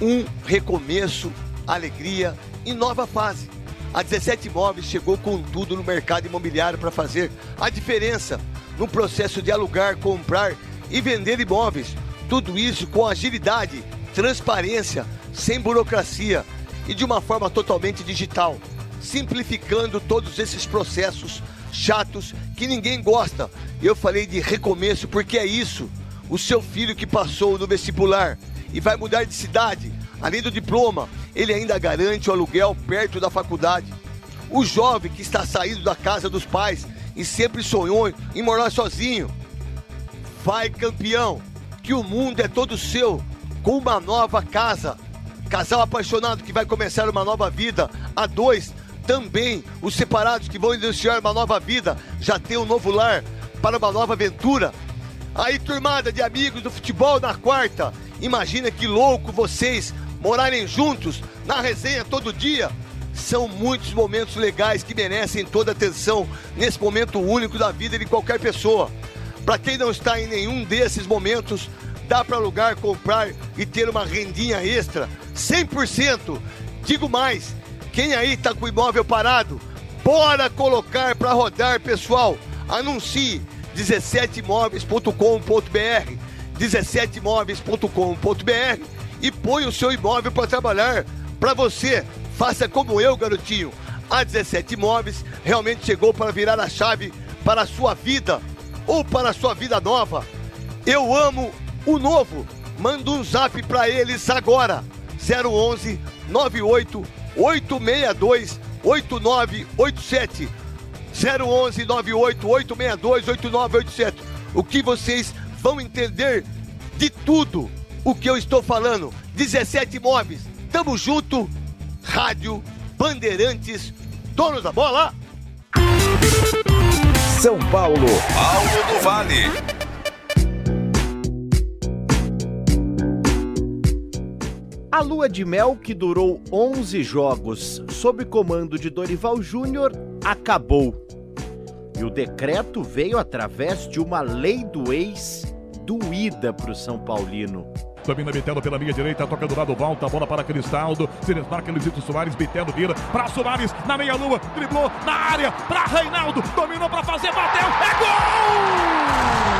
um recomeço, alegria e nova fase. A 17 Imóveis chegou com tudo no mercado imobiliário para fazer a diferença no processo de alugar, comprar e vender imóveis. Tudo isso com agilidade, transparência, sem burocracia e de uma forma totalmente digital, simplificando todos esses processos chatos que ninguém gosta. Eu falei de recomeço porque é isso. O seu filho que passou no vestibular e vai mudar de cidade, além do diploma, ele ainda garante o aluguel perto da faculdade. O jovem que está saindo da casa dos pais e sempre sonhou em morar sozinho. Vai campeão, que o mundo é todo seu, com uma nova casa. Casal apaixonado que vai começar uma nova vida. A dois, também os separados que vão iniciar uma nova vida, já tem um novo lar para uma nova aventura. Aí, turmada de amigos do futebol na quarta, imagina que louco vocês morarem juntos na resenha todo dia. São muitos momentos legais que merecem toda atenção nesse momento único da vida de qualquer pessoa. Para quem não está em nenhum desses momentos, dá para alugar, comprar e ter uma rendinha extra 100%. Digo mais, quem aí está com o imóvel parado, bora colocar para rodar, pessoal. Anuncie 17imóveis.com.br 17imóveis.com.br e põe o seu imóvel para trabalhar para você. Faça como eu, garotinho. A 17 Imóveis realmente chegou para virar a chave para a sua vida ou para a sua vida nova. Eu amo o novo. Manda um zap para eles agora. 011 98 862 8987. 011 98 862 8987. O que vocês vão entender de tudo o que eu estou falando. 17 imóveis. Tamo junto. Rádio Bandeirantes, donos da bola. São Paulo. Paulo do Vale. A lua de mel, que durou 11 jogos sob comando de Dorival Júnior, acabou. E o decreto veio através de uma lei do ex doída para o São Paulino. Domina Bitelo pela linha direita, toca do lado, volta bola para Cristaldo. Se desmarca Luizito Soares, Bitelo vira para Soares na meia-lua, driblou na área para Reinaldo, dominou para fazer, bateu, é gol!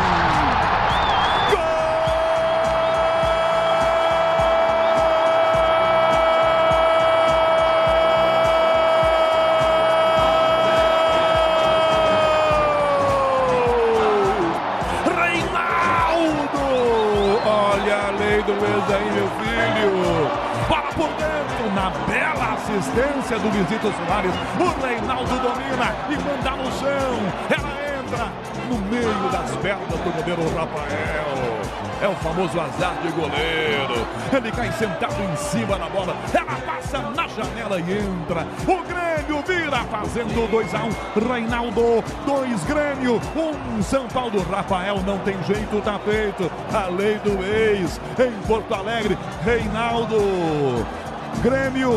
Assistência do Luizito Soares. O Reinaldo domina e manda no chão. Ela entra no meio das pernas do goleiro Rafael. É o famoso azar de goleiro. Ele cai sentado em cima da bola. Ela passa na janela e entra. O Grêmio vira fazendo 2 a 1 um. Reinaldo, 2 Grêmio, 1 um São Paulo. Rafael não tem jeito, tá feito. A lei do ex em Porto Alegre. Reinaldo, Grêmio,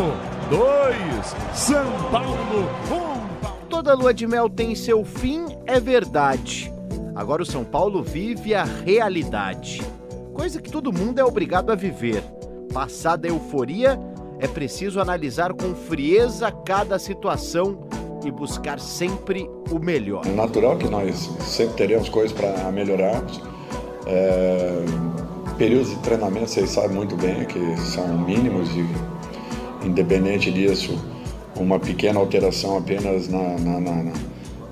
2 São Paulo, 1 um. Toda lua de mel tem seu fim, é verdade. Agora o São Paulo vive a realidade. Coisa que todo mundo é obrigado a viver. Passada a euforia, é preciso analisar com frieza cada situação e buscar sempre o melhor. É natural que nós sempre teremos coisas para melhorarmos. É, períodos de treinamento, vocês sabem muito bem que são mínimos e, independente disso, uma pequena alteração apenas na, na, na,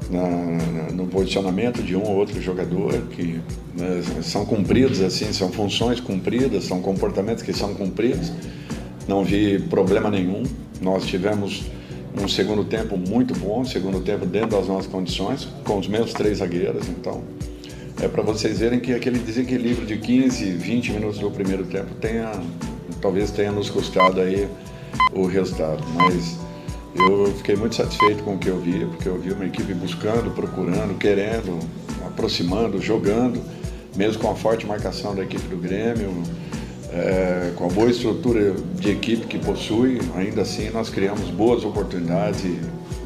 na, no posicionamento de um ou outro jogador, que né, são cumpridos assim, são funções cumpridas, são comportamentos que são cumpridos. Não vi problema nenhum. Nós tivemos um segundo tempo muito bom, segundo tempo dentro das nossas condições, com os mesmos três zagueiros. Então, é para vocês verem que aquele desequilíbrio de 15, 20 minutos do primeiro tempo tenha, talvez tenha nos custado aí o resultado. Mas eu fiquei muito satisfeito com o que eu vi, porque eu vi uma equipe buscando, procurando, querendo, aproximando, jogando, mesmo com a forte marcação da equipe do Grêmio, é, com a boa estrutura de equipe que possui, ainda assim nós criamos boas oportunidades e,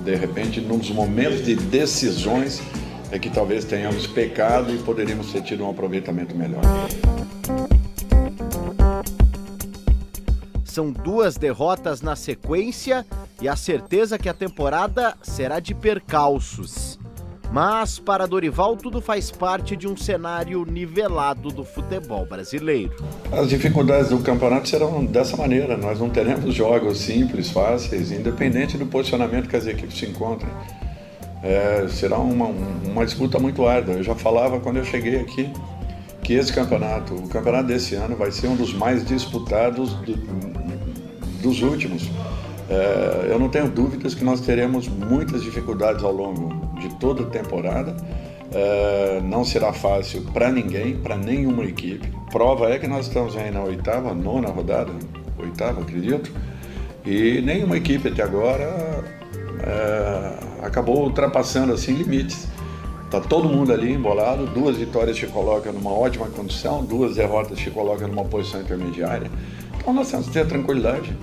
de repente, nos momentos de decisões, é que talvez tenhamos pecado e poderíamos ter tido um aproveitamento melhor. São duas derrotas na sequência e a certeza que a temporada será de percalços. Mas para Dorival tudo faz parte de um cenário nivelado do futebol brasileiro. As dificuldades do campeonato serão dessa maneira. Nós não teremos jogos simples, fáceis, independente do posicionamento que as equipes se encontrem. É, será uma, uma disputa muito árdua. Eu já falava quando eu cheguei aqui que esse campeonato, o campeonato desse ano, vai ser um dos mais disputados do, dos últimos. É, eu não tenho dúvidas que nós teremos muitas dificuldades ao longo de toda a temporada. É, não será fácil para ninguém, para nenhuma equipe. Prova é que nós estamos aí na oitava, nona rodada, oitava, acredito, e nenhuma equipe até agora é, acabou ultrapassando assim limites. Tá todo mundo ali embolado, duas vitórias te colocam numa ótima condição, duas derrotas te colocam numa posição intermediária. Então nós temos que ter tranquilidade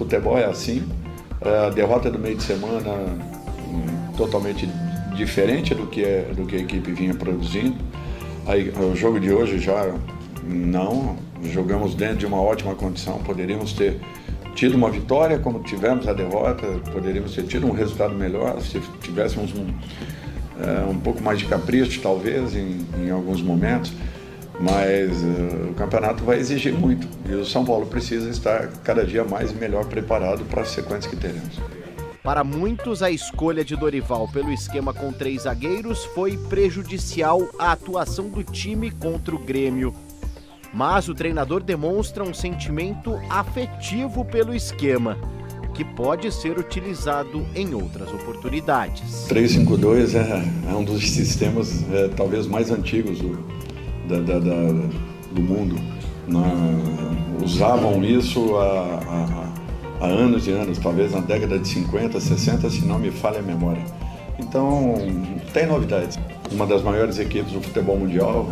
futebol é assim. A derrota do meio de semana hum, totalmente diferente do que, é, do que a equipe vinha produzindo. Aí, o jogo de hoje já não, jogamos dentro de uma ótima condição, poderíamos ter tido uma vitória como tivemos a derrota, poderíamos ter tido um resultado melhor se tivéssemos um, é, um pouco mais de capricho, talvez, em, em alguns momentos, mas eh, o campeonato vai exigir muito e o São Paulo precisa estar cada dia mais e melhor preparado para as sequências que teremos. Para muitos, a escolha de Dorival pelo esquema com três zagueiros foi prejudicial à atuação do time contra o Grêmio. Mas o treinador demonstra um sentimento afetivo pelo esquema, que pode ser utilizado em outras oportunidades. 352 é, é um dos sistemas é, talvez mais antigos do, da, da, da, do mundo. Na- usavam isso há, há- há anos e anos, talvez na década de 50, 60, se não me falha a memória. Então, tem novidades. Uma das maiores equipes do futebol mundial,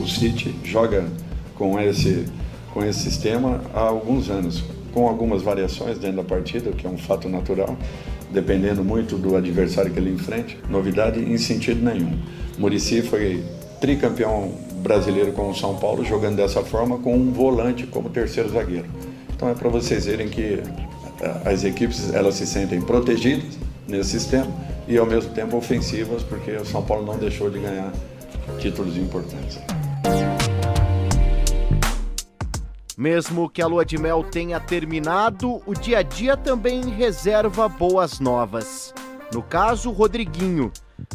o City, joga com esse, com esse sistema há alguns anos, com algumas variações dentro da partida, que é um fato natural, dependendo muito do adversário que ele enfrente. Novidade em sentido nenhum. Murici foi tricampeão brasileiro com o São Paulo, jogando dessa forma com um volante como terceiro zagueiro. Então é para vocês verem que eh, as equipes elas se sentem protegidas nesse sistema e ao mesmo tempo ofensivas, porque o São Paulo não deixou de ganhar títulos importantes. Mesmo que a lua de mel tenha terminado, o dia a dia também reserva boas novas. No caso, Rodriguinho,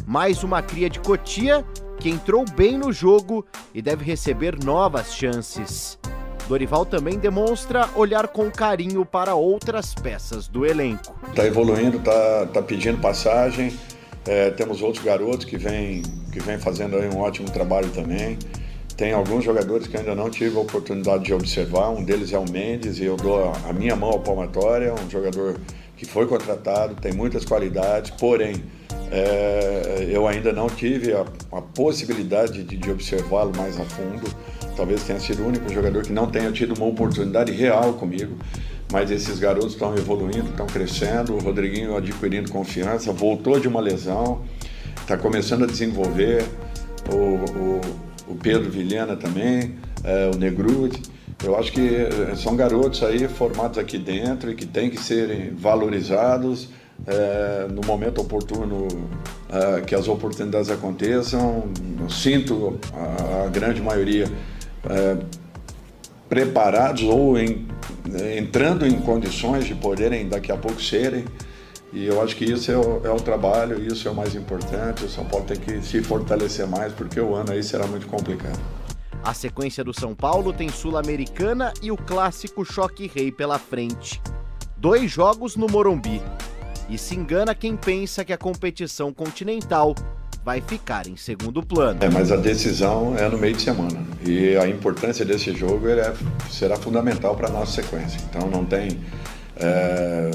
mais uma cria de Cotia que entrou bem no jogo e deve receber novas chances. Dorival também demonstra olhar com carinho para outras peças do elenco. Está evoluindo, está tá pedindo passagem. É, temos outros garotos que vêm que vem fazendo um ótimo trabalho também. Tem alguns jogadores que ainda não tive a oportunidade de observar. Um deles é o Mendes e eu dou a minha mão à palmatória. Um jogador que foi contratado, tem muitas qualidades, porém é, eu ainda não tive a, a possibilidade de, de observá-lo mais a fundo. Talvez tenha sido o único jogador que não tenha tido uma oportunidade real comigo. Mas esses garotos estão evoluindo, estão crescendo. O Rodriguinho adquirindo confiança, voltou de uma lesão, está começando a desenvolver. O, o, o Pedro Vilhena também, é, o Negruti. Eu acho que eh, são garotos aí formados aqui dentro e que têm que serem valorizados é, no momento oportuno é, que as oportunidades aconteçam. Eu sinto a, a grande maioria é, preparados ou em- entrando em condições de poderem daqui a pouco serem. E eu acho que isso é o, é o trabalho, isso é o mais importante. O São Paulo tem que se fortalecer mais, porque o ano aí será muito complicado. A sequência do São Paulo tem Sul-Americana e o clássico Choque Rei pela frente. Dois jogos no Morumbi. E se engana quem pensa que a competição continental vai ficar em segundo plano. É, mas a decisão é no meio de semana. E a importância desse jogo é- será fundamental para a nossa sequência. Então não tem. é,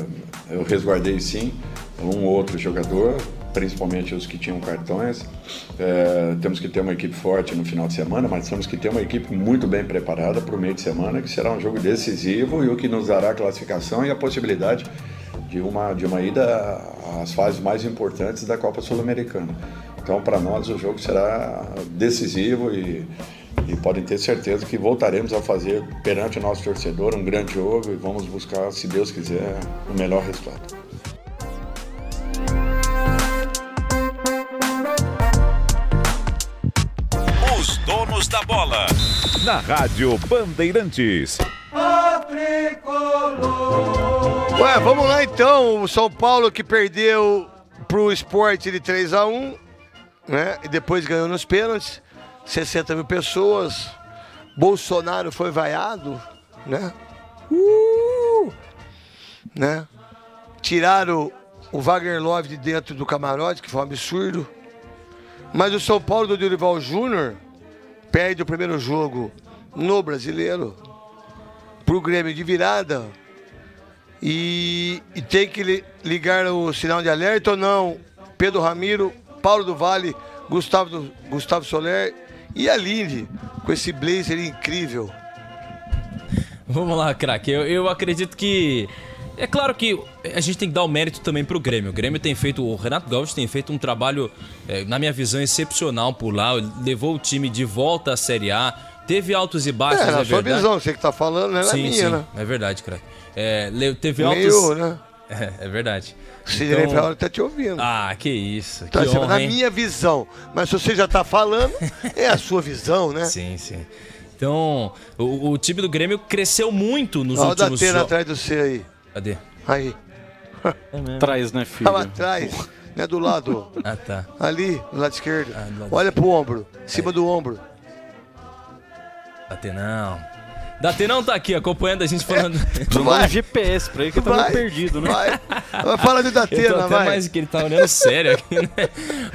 eu resguardei sim um ou outro jogador, principalmente os que tinham cartões. É, temos que ter uma equipe forte no final de semana, mas temos que ter uma equipe muito bem preparada para o meio de semana, que será um jogo decisivo e o que nos dará a classificação e a possibilidade de uma, de uma ida às fases mais importantes da Copa Sul-Americana. Então, para nós, o jogo será decisivo e, e podem ter certeza que voltaremos a fazer perante o nosso torcedor um grande jogo e vamos buscar, se Deus quiser, o melhor resultado. Donos da bola. Na Rádio Bandeirantes. Ué, vamos lá então. O São Paulo que perdeu pro esporte de 3 a 1 né? E depois ganhou nos pênaltis. 60 mil pessoas. Bolsonaro foi vaiado, né? Uh! né? Tiraram o Wagner Love de dentro do camarote, que foi um absurdo. Mas o São Paulo do Dorival Júnior perde o primeiro jogo no brasileiro pro Grêmio de virada. E, e tem que li- ligar o sinal de alerta ou não? Pedro Ramiro, Paulo do Vale, Gustavo, Gustavo Soler e a Aline, com esse blazer incrível. Vamos lá, craque. Eu, eu acredito que. É claro que a gente tem que dar o mérito também pro Grêmio. O Grêmio tem feito. O Renato Gaúcho tem feito um trabalho, eh, na minha visão, excepcional por lá. Levou o time de volta à Série A. Teve altos e baixos, É, na é sua verdade. visão, você que tá falando, é na sim, minha, sim, né? é verdade, craque. É, teve Meio, altos. né? É, é verdade. Sidney Ferrari tá te ouvindo. Ah, que isso. Tá, que honra, na hein? minha visão. Mas se você já tá falando, é a sua visão, né? Sim, sim. Então, o, o time do Grêmio cresceu muito nos Olha o últimos Datena jogos. atrás do C aí. Cadê? Aí. Traz, né, filho? Tava atrás. Não é do lado. Ah, tá. Ali, do lado esquerdo. do lado Olha pro ombro. Em cima do ombro. Datenão. Datenão tá aqui acompanhando a gente falando. Dar um GPS pra ele que tá meio Vai, perdido, né? vai. Vai, fala do Eu tô Datena, até vai. mais que ele tá olhando sério aqui, né?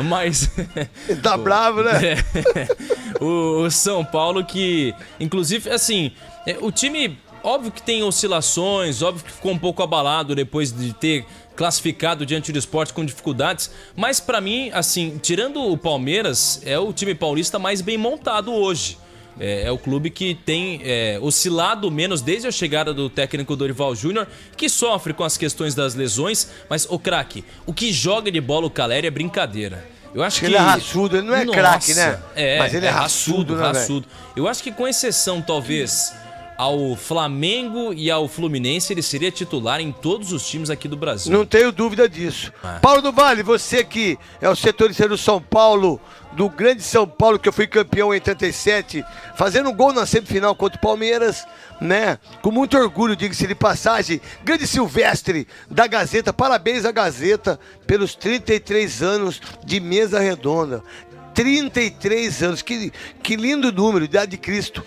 Mas. Ele tá bravo, né? É. o, o São Paulo que, inclusive, assim, é, o time, óbvio que tem oscilações, óbvio que ficou um pouco abalado depois de ter classificado diante do esporte com dificuldades, mas pra mim, assim, tirando o Palmeiras, é o time paulista mais bem montado hoje. É, é o clube que tem é, oscilado menos desde a chegada do técnico Dorival Júnior, que sofre com as questões das lesões. Mas, o craque, o que joga de bola o Caleri é brincadeira. Eu acho que. Ele é raçudo, ele não é craque, né? É, Mas ele é raçudo, né, velho? raçudo. Eu acho que com exceção, talvez, ao Flamengo e ao Fluminense, ele seria titular em todos os times aqui do Brasil. Não tenho dúvida disso. Ah. Paulo do Vale, você que é o setorista do São Paulo, do grande São Paulo, que eu fui campeão em 87, fazendo um gol na semifinal contra o Palmeiras, né? Com muito orgulho, diga-se de passagem. Grande Silvestre da Gazeta, parabéns à Gazeta pelos 33 anos de mesa redonda. 33 anos, que, que lindo número, idade de Cristo.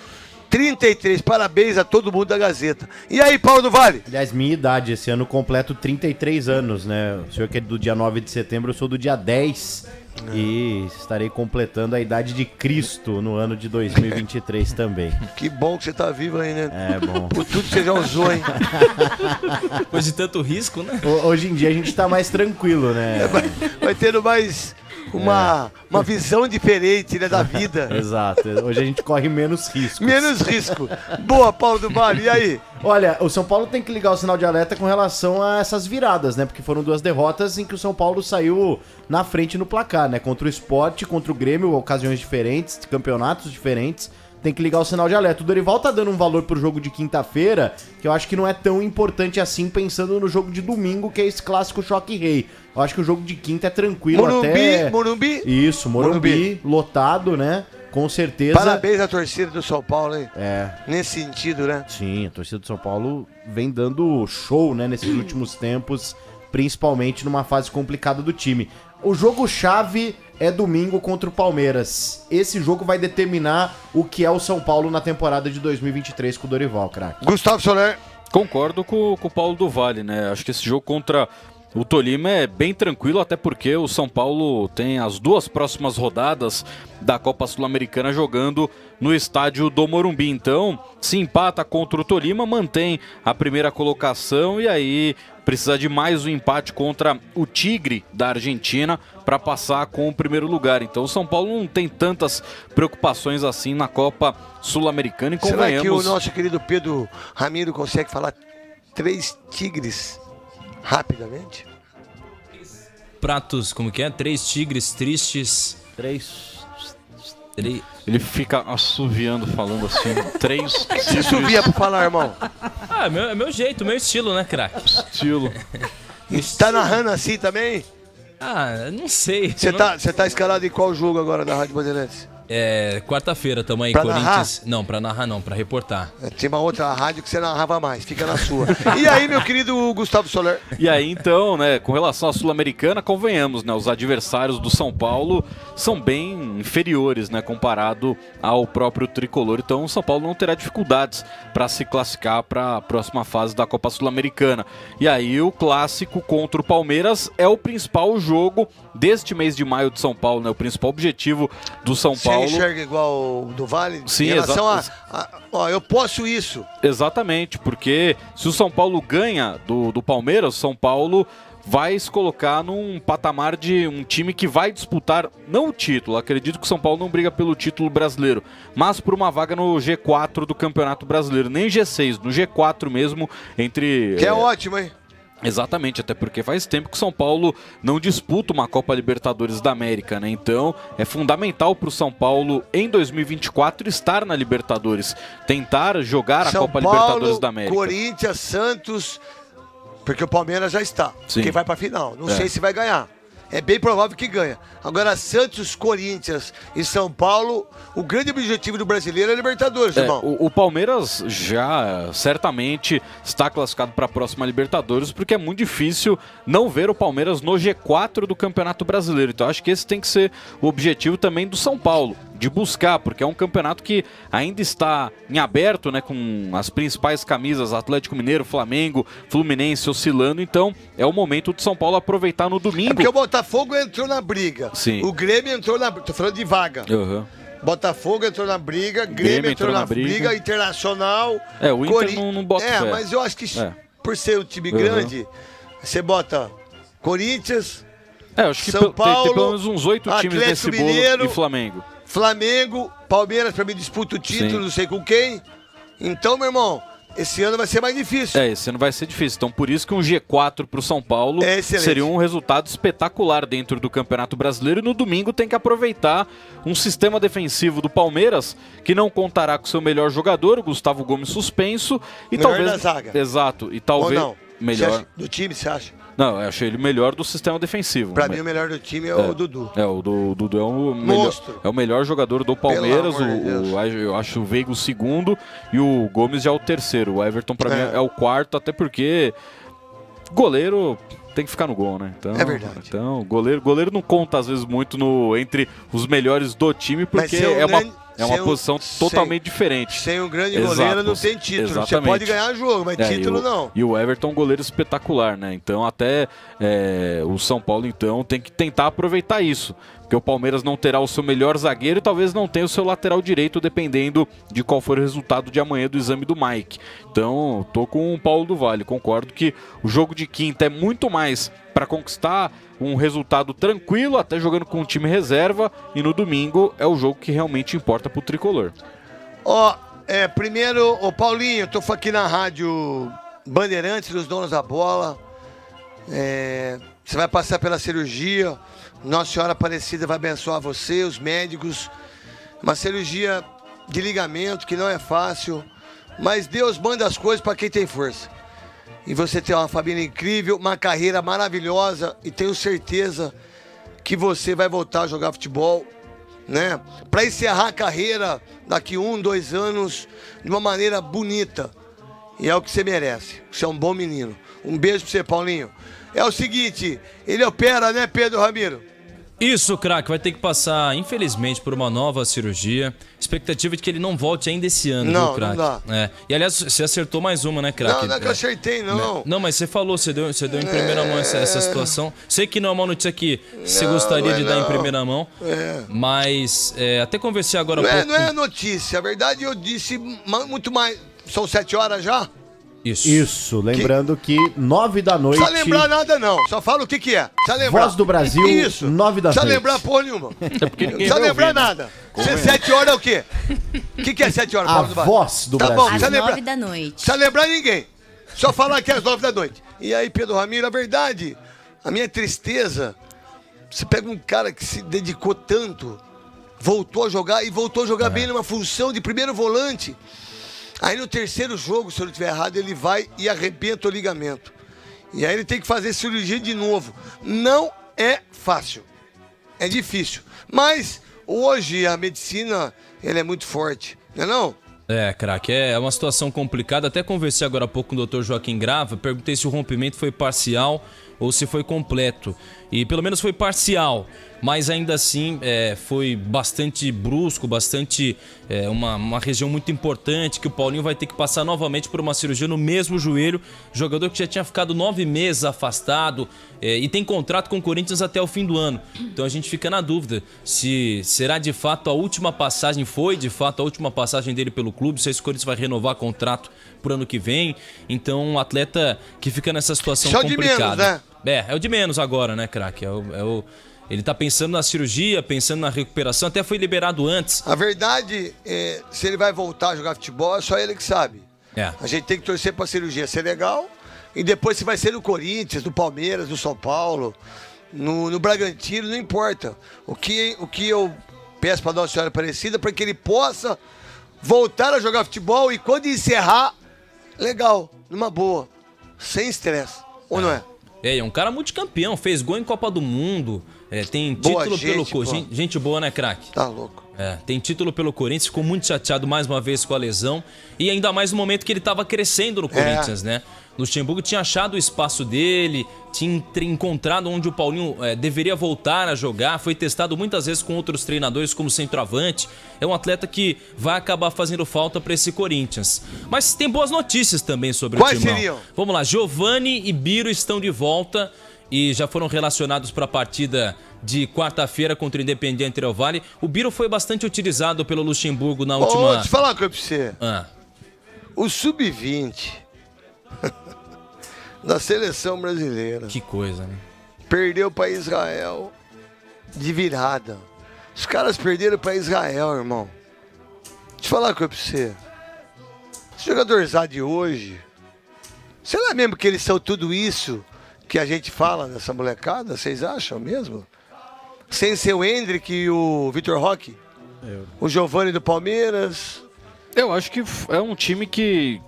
33, parabéns a todo mundo da Gazeta. E aí, Paulo do Vale? Aliás, minha idade, esse ano completo 33 anos, né? O senhor que é do dia 9 de setembro, eu sou do dia 10. E estarei completando a idade de Cristo no ano de 2023 também. Que bom que você tá vivo aí, né? É bom. Por tudo que você já usou, hein? Depois de tanto risco, né? Ho- Hoje em dia a gente tá mais tranquilo, né? Vai tendo mais uma, uma visão diferente né, da vida. Exato. Hoje a gente corre menos risco. Menos risco. Boa, Paulo do Vale. E aí? Olha, o São Paulo tem que ligar o sinal de alerta com relação a essas viradas, né? Porque foram duas derrotas em que o São Paulo saiu na frente no placar, né? Contra o esporte, contra o Grêmio, ocasiões diferentes, campeonatos diferentes. Tem que ligar o sinal de alerta. O Dorival tá dando um valor pro jogo de quinta-feira, que eu acho que não é tão importante assim, pensando no jogo de domingo, que é esse clássico choque rei. Eu acho que o jogo de quinta é tranquilo Morumbi, até. Morumbi. Isso, Morumbi, Morumbi. lotado, né? Com certeza. Parabéns à torcida do São Paulo, hein? É. Nesse sentido, né? Sim, a torcida do São Paulo vem dando show, né, nesses últimos tempos, principalmente numa fase complicada do time. O jogo chave é domingo contra o Palmeiras. Esse jogo vai determinar o que é o São Paulo na temporada de 2023 com o Dorival, craque. Gustavo Soler. Concordo com, com o Paulo do Vale, né? Acho que esse jogo contra o Tolima é bem tranquilo, até porque o São Paulo tem as duas próximas rodadas da Copa Sul-Americana jogando no estádio do Morumbi. Então, se empata contra o Tolima, mantém a primeira colocação e aí precisa de mais um empate contra o Tigre da Argentina para passar com o primeiro lugar. Então, o São Paulo não tem tantas preocupações assim na Copa Sul-Americana e Será que o convenhamos. nosso querido Pedro Ramiro consegue falar três tigres rapidamente? Pratos, como que é? Três tigres tristes. Três. Três. Ele fica assoviando, falando assim, três Você assovia pra falar, irmão? Ah, é meu, é meu jeito, meu estilo, né, craque? Estilo. Tá narrando assim também? Ah, não sei. Você Não- tá, você tá escalado em qual jogo agora da Rádio Bandeirantes? É, quarta-feira tamo aí, Pra Corinthians. Não, pra narrar não, pra reportar. Tem uma outra rádio que você narrava mais, fica na sua. E aí, meu querido Gustavo Soler? E aí, então, né, com relação à Sul-Americana, convenhamos, né, os adversários do São Paulo são bem inferiores, né, comparado ao próprio tricolor. Então, o São Paulo não terá dificuldades para se classificar para a próxima fase da Copa Sul-Americana. E aí, o clássico contra o Palmeiras é o principal jogo deste mês de maio de São Paulo, né, o principal objetivo do São Você Paulo. enxerga igual o do Vale? Sim, em relação a, a- Ó, eu posso isso. Exatamente, porque se o São Paulo ganha do, do Palmeiras, o São Paulo vai se colocar num patamar de um time que vai disputar, não o título, acredito que o São Paulo não briga pelo título brasileiro, mas por uma vaga no G4 do Campeonato Brasileiro, nem G6, no G4 mesmo, entre... Que é eh, ótimo, hein? Exatamente, até porque faz tempo que o São Paulo não disputa uma Copa Libertadores da América, né? Então é fundamental para o São Paulo em 2024 estar na Libertadores, tentar jogar a São Copa Paulo, Libertadores da América. Corinthians, Santos Porque o Palmeiras já está. Sim. Quem vai pra final. Não É. sei se vai ganhar. É bem provável que ganha. Agora, Santos, Corinthians e São Paulo, o grande objetivo do brasileiro é Libertadores, É, irmão. o, o Palmeiras já certamente está classificado para a próxima Libertadores, porque é muito difícil não ver o Palmeiras no G4 do Campeonato Brasileiro. Então acho que esse tem que ser o objetivo também do São Paulo, de buscar, porque é um campeonato que ainda está em aberto, né, com as principais camisas Atlético Mineiro, Flamengo, Fluminense oscilando. Então é o momento do São Paulo aproveitar no É domingo. porque o Botafogo entrou na briga. Sim. O Grêmio entrou na. Tô falando de vaga. Aham. Botafogo entrou na briga, Grêmio, entrou, na, briga. Internacional. É, o Inter Cori- não- não bota É, fé. mas eu acho que É. por ser um time Uhum. grande, você bota Corinthians, É, acho que São pe- tem- Paulo, tem, pelo menos uns oito times nesse bolo Mineiro, e Flamengo. Flamengo, Palmeiras pra mim disputa o título, Sim. não sei com quem. Então, meu irmão, esse ano vai ser mais difícil. É, esse ano vai ser difícil. Então, por isso que um G4 pro São Paulo É seria um resultado espetacular dentro do Campeonato Brasileiro. E no domingo tem que aproveitar um sistema defensivo do Palmeiras que não contará com seu melhor jogador, o Gustavo Gomes suspenso. E Melhor talvez. da zaga. Exato. E talvez. Melhor. do time, você acha? Não, eu achei ele melhor do sistema defensivo. Pra mim, o melhor do time é, o Dudu. É, o do- Dudu é o melhor, Monstro. é o melhor jogador do Palmeiras. De O, o- eu acho o Veiga o segundo e o Gomes já é o terceiro. O Everton, pra mim, É. é o quarto, até porque goleiro tem que ficar no gol, né? Então, É verdade. Então, goleiro, goleiro não conta, às vezes, muito no, entre os melhores do time, porque ser um é uma, grande- é uma ser um- posição sem- totalmente diferente. Sem um grande Exato, goleiro não você- tem título. Você exatamente. pode ganhar jogo, mas É, título e o, não. E o Everton é um goleiro espetacular, né? Então até é, o São Paulo então tem que tentar aproveitar isso. Porque o Palmeiras não terá o seu melhor zagueiro e talvez não tenha o seu lateral direito, dependendo de qual for o resultado de amanhã do exame do Mike. Então, tô com o Paulo do Vale. Concordo que o jogo de quinta é muito mais para conquistar um resultado tranquilo, até jogando com um time reserva. E no domingo é o jogo que realmente importa pro tricolor. Ó, é, primeiro, ô Paulinho, tô aqui na rádio Bandeirantes dos Donos da Bola. É, você vai passar pela cirurgia. Nossa Senhora Aparecida vai abençoar você, os médicos. Uma cirurgia de ligamento que não é fácil. Mas Deus manda as coisas para quem tem força. E você tem uma família incrível, uma carreira maravilhosa e tenho certeza que você vai voltar a jogar futebol, né? Para encerrar a carreira daqui um, dois anos de uma maneira bonita. E é o que você merece. Você é um bom menino. Um beijo pra você, Paulinho. É o seguinte, ele opera, né, Pedro Ramiro? Isso, craque, vai ter que passar, infelizmente, por uma nova cirurgia. Expectativa de que ele não volte ainda esse ano, Não, viu, craque? não É. E aliás, você acertou mais uma, né, craque? Não, não é que eu acertei, não. Não, mas você falou, você deu, você deu em primeira mão essa, essa situação. Sei que não é uma notícia que você Não, gostaria não é de dar em primeira mão, É. mas é, até conversei agora Não é, pouco. não é notícia, a verdade eu disse muito mais. São sete horas já? Isso. Isso, lembrando que nove da Não noite. precisa lembrar nada, não. Só fala o que, que é. Precisa lembrar. Voz do Brasil, Isso. nove da Precisa noite. lembrar porra nenhuma. É porque Não precisa lembrar ouvir, né? nada. Se sete horas é o quê? O que, que é sete horas? A Paulo do voz do tá Brasil. Bom, precisa Às lembrar. nove da noite. Precisa lembrar ninguém. Só falar que é às nove da noite. E aí, Pedro Ramiro, a verdade, a minha tristeza, você pega um cara que se dedicou tanto, voltou a jogar e voltou a jogar bem numa função de primeiro volante. Aí no terceiro jogo, se eu não estiver errado, ele vai e arrebenta o ligamento. E aí ele tem que fazer cirurgia de novo. Não é fácil. É difícil. Mas hoje a medicina, ela é muito forte. Não é não? É, craque, é uma situação complicada. Até conversei agora há pouco com o Dr. Joaquim Grava, perguntei se o rompimento foi parcial ou se foi completo. E pelo menos foi parcial, mas ainda assim é, foi bastante brusco, bastante é, uma, uma região muito importante que o Paulinho vai ter que passar novamente por uma cirurgia no mesmo joelho. Jogador que já tinha ficado nove meses afastado é, e tem contrato com o Corinthians até o fim do ano. Então a gente fica na dúvida se será de fato a última passagem, foi de fato a última passagem dele pelo clube, se esse Corinthians vai renovar contrato pro ano que vem. Então um atleta que fica nessa situação de complicada. menos, né? É, é o de menos agora, né, craque? É o, é o- Ele tá pensando na cirurgia, pensando na recuperação, até foi liberado antes. A verdade, é, se ele vai voltar a jogar futebol, é só ele que sabe. É. A gente tem que torcer pra cirurgia ser legal. E depois se vai ser no Corinthians, no Palmeiras, no São Paulo, no, no Bragantino, não importa. O que, o que eu peço pra Nossa Senhora Aparecida para que ele possa voltar a jogar futebol e quando encerrar, legal, numa boa, sem estresse. ou não é? É, é um cara multicampeão, fez gol em Copa do Mundo, é, tem Boa título pelo gente, Co- pô. gente, boa, né, craque? Tá louco. É, tem título pelo Corinthians, ficou muito chateado mais uma vez com a lesão. E ainda mais no momento que ele estava crescendo no Corinthians, né? Luxemburgo tinha achado o espaço dele, tinha encontrado onde o Paulinho é, deveria voltar a jogar, foi testado muitas vezes com outros treinadores como centroavante. É um atleta que vai acabar fazendo falta para esse Corinthians. Mas tem boas notícias também sobre Quais o Timão. seriam? Vamos lá, Giovani e Biro estão de volta e já foram relacionados para a partida de quarta-feira contra o Independiente Del Valle. O Biro foi bastante utilizado pelo Luxemburgo na última. deixa eu falar uma coisa pra você. Ah. O Sub-20 da seleção brasileira Que coisa, né? perdeu para Israel de virada. Os caras perderam para Israel, irmão. Deixa eu falar uma coisa pra você. Esse jogador de hoje, será mesmo que eles são tudo isso que a gente fala nessa molecada? Vocês acham mesmo? Sem ser o Hendrick e o Vitor Roque? O Giovanni do Palmeiras? Eu acho que é um time que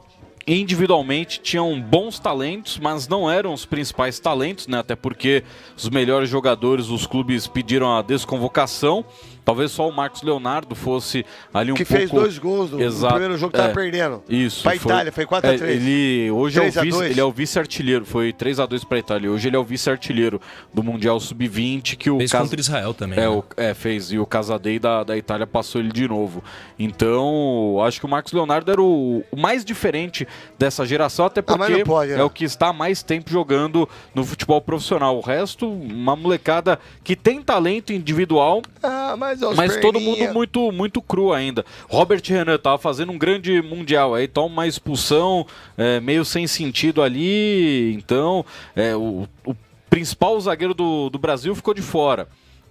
individualmente tinham bons talentos, mas não eram os principais talentos, né? Até porque os melhores jogadores dos clubes pediram a desconvocação. Talvez só o Marcos Leonardo fosse ali um Que pouco... fez dois gols no- no Exato. primeiro jogo que tava É, perdendo. Isso. Pra Itália, foi 4 a é, 3. Ele hoje é o 3 a vice, 2. ele é o vice-artilheiro. Foi 3 a 2 para Itália. Hoje ele é o vice-artilheiro do Mundial Sub-20 que o Fez Cas- contra Israel também, É, né? o é, fez. E o Casadei da, da Itália passou ele de novo. Então, acho que o Marcos Leonardo era o, o mais diferente dessa geração, até Ah, porque não pode, né? é o que está há mais tempo jogando no futebol profissional. O resto, uma molecada que tem talento individual, Ah, mas, mas todo mundo muito, muito cru ainda. Robert Renan tava fazendo um grande mundial, aí toma uma expulsão é, meio sem sentido ali. Então, é, o, o principal zagueiro do, do Brasil ficou de fora.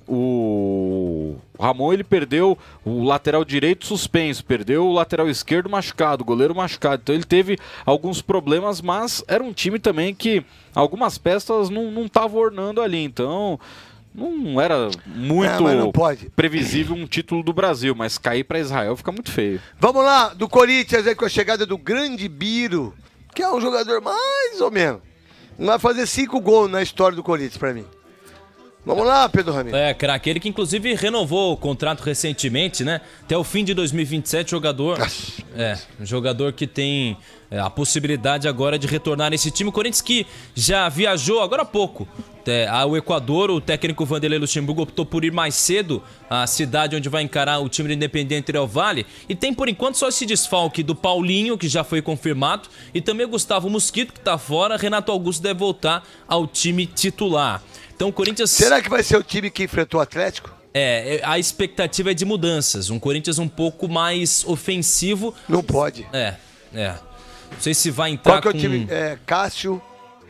O Ramon ele perdeu o lateral direito suspenso, perdeu o lateral esquerdo machucado, o goleiro machucado. Então ele teve alguns problemas, mas era um time também que algumas peças não estavam ornando ali. Então não era muito É, não pode. previsível um título do Brasil, mas cair para Israel fica muito feio. Vamos lá, do Corinthians aí com a chegada do grande Biro, que é um jogador mais ou menos. Não vai fazer cinco gols na história do Corinthians pra mim. Vamos lá, Pedro Ramiro. É, craque, ele que inclusive renovou o contrato recentemente, né? Até o fim de 2027, jogador. É, um jogador que tem é, a possibilidade agora de retornar nesse time. O Corinthians que já viajou agora há pouco é, ao Equador. O técnico Vanderlei Luxemburgo optou por ir mais cedo à cidade onde vai encarar o time do Independente Del Valle. E tem por enquanto só esse desfalque do Paulinho, que já foi confirmado, e também o Gustavo Mosquito, que tá fora. Renato Augusto deve voltar ao time titular. Então o Corinthians. Será que vai ser o time que enfrentou o Atlético? É, é, a expectativa é de mudanças. Um Corinthians um pouco mais ofensivo. Não pode. É, é. Não sei se vai entrar Qual que é o com time? É, Cássio.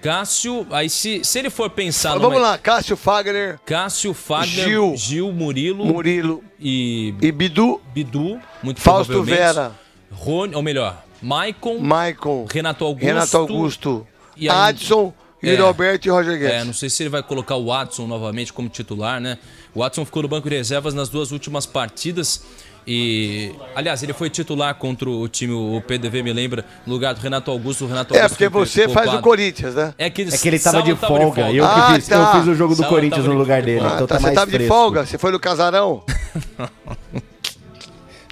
Cássio. Aí se, se ele for pensar Vamos numa- lá, Cássio Fagner. Cássio, Fagner, Gil. Gil, Murilo, Murilo e e Bidu, Bidu, muito Fausto. Vera. Rony, ou melhor, Maicon, Maicon, Renato Augusto, Renato Augusto, e aí- Adson, É. Yuri Alberto e Roger Guedes. É, não sei se ele vai colocar o Watson novamente como titular, né? O Watson ficou no banco de reservas nas duas últimas partidas. E, aliás, ele foi titular contra o time, o PDV me lembra, no lugar do Renato Augusto. O Renato É, Augusto porque foi você faz o. Corinthians, né? É que, É que ele tava sábado de folga. Eu, que Ah, fiz, tá. eu fiz o jogo do Corinthians tava no de- lugar dele. Ah, então tá, tá, você tava de fresco. folga, você foi no casarão.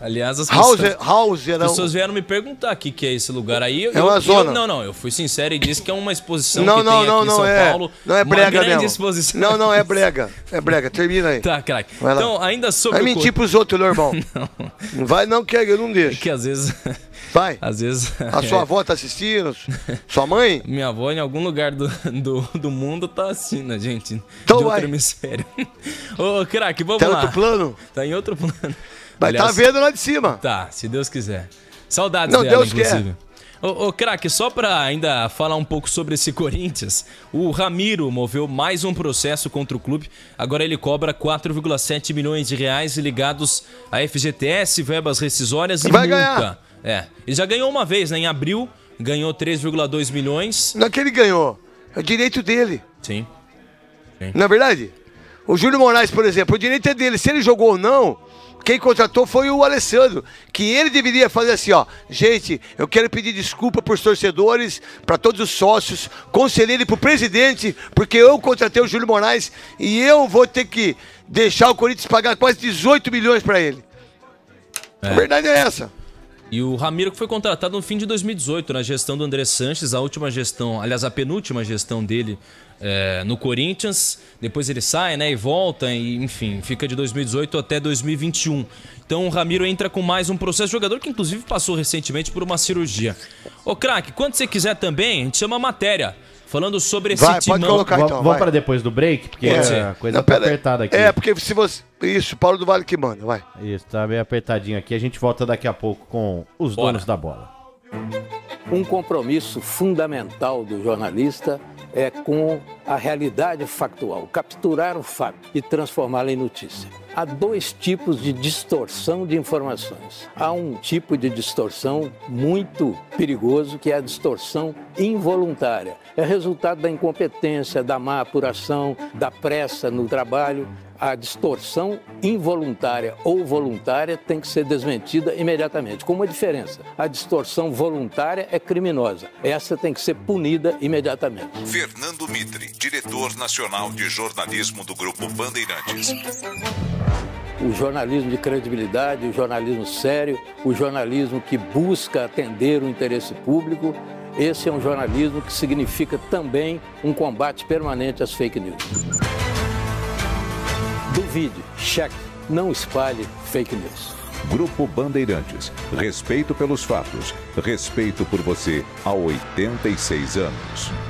Aliás, as Hauser, pessoas, Hauserão. as pessoas vieram me perguntar o que, que é esse lugar aí. Eu- É uma eu- zona. não, não, eu fui sincero e disse que é uma exposição Não, que não, tem não, aqui em não São é. Paulo. Não é uma brega grande mesmo. exposição. Não, não é brega. É brega. Termina aí. Tá, craque. Então, ainda sobre Vai mentir pros outros, meu irmão. Não vai não, que eu não deixo. que às vezes. Vai. Às vezes. A sua avó tá assistindo? Sua mãe? Minha avó, em algum lugar do, do, do mundo, tá né, gente? Então de vai. outro hemisfério. Ô, craque, vamos Tá em lá. outro plano? Tá em outro plano. Vai tá vendo lá de cima. Tá, se Deus quiser. Saudades Não, dela, Deus quer. inclusive. Ô, ô craque, só pra ainda falar um pouco sobre esse Corinthians, o Ramiro moveu mais um processo contra o clube. Agora ele cobra 4,7 milhões de reais ligados a FGTS, verbas rescisórias e Vai multa. ganhar. É, ele já ganhou uma vez, né? Em abril, ganhou 3,2 milhões. Não é que ele ganhou. É o direito dele. Sim. Não é verdade? O Júlio Moraes, por exemplo, o direito é dele. Se ele jogou ou não, quem contratou foi o Alessandro, que ele deveria fazer assim, ó, gente, eu quero pedir desculpa para os torcedores, para todos os sócios, conselheiro e para o presidente, porque eu contratei o Júlio Moraes e eu vou ter que deixar o Corinthians pagar quase 18 milhões para ele. A verdade é essa. E o Ramiro que foi contratado no fim de 2018, na gestão do André Sanches, a última gestão, aliás, a penúltima gestão dele é, no Corinthians. Depois ele sai, né, e volta, e enfim, fica de 2018 até 2021. Então o Ramiro entra com mais um processo. Jogador que inclusive passou recentemente por uma cirurgia. Ô, craque, quando você quiser também, a gente chama a matéria. Falando sobre esse Vai, pode colocar então, Vamos para depois do break, porque Pode a coisa Não, tá pera- apertada aqui. É, porque se você. Isso, Paulo do Vale que manda, vai. Isso, tá meio apertadinho aqui. A gente volta daqui a pouco com os donos da bola. Um compromisso fundamental do jornalista é com a realidade factual, capturar o fato e transformá-lo em notícia. Há dois tipos de distorção de informações. Há um tipo de distorção muito perigoso, que é a distorção involuntária. É resultado da incompetência, da má apuração, da pressa no trabalho. A distorção involuntária ou voluntária tem que ser desmentida imediatamente. Com uma diferença: a distorção voluntária é criminosa. Essa tem que ser punida imediatamente. Fernando Mitre, diretor nacional de jornalismo do Grupo Bandeirantes. O jornalismo de credibilidade, o jornalismo sério, o jornalismo que busca atender o interesse público. Esse é um jornalismo que significa também um combate permanente às fake news. Duvide, cheque, não espalhe fake news. Grupo Bandeirantes. Respeito pelos fatos. Respeito por você há 86 anos.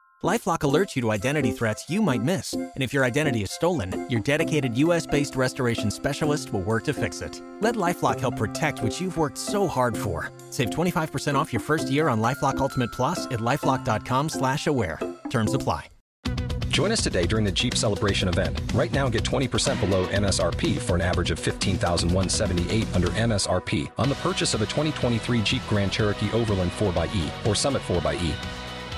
Lifelock alerts you to identity threats you might miss. And if your identity is stolen, your dedicated US based restoration specialist will work to fix it. Let Lifelock help protect what you've worked so hard for. Save 25% off your first year on Lifelock Ultimate Plus at lifelock.com slash aware. Terms apply. Join us today during the Jeep Celebration event. Right now, get 20% below MSRP for an average of 15178 under MSRP on the purchase of a 2023 Jeep Grand Cherokee Overland 4xE or Summit 4xE.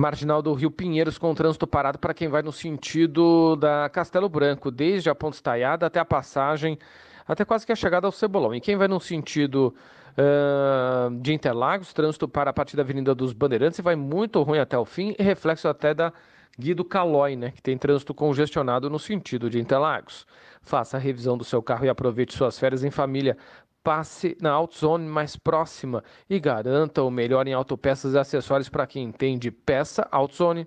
Marginal do Rio Pinheiros com trânsito parado para quem vai no sentido da Castelo Branco, desde a Ponte Estaiada até a passagem, até quase que a chegada ao Cebolão. E quem vai no sentido ah, de Interlagos, trânsito para a partir da Avenida dos Bandeirantes e vai muito ruim até o fim, e reflexo até da Guido Calói, né, que tem trânsito congestionado no sentido de Interlagos. Faça a revisão do seu carro e aproveite suas férias em família. Passe na AutoZone mais próxima e garanta o melhor em autopeças e acessórios para quem entende peça AutoZone.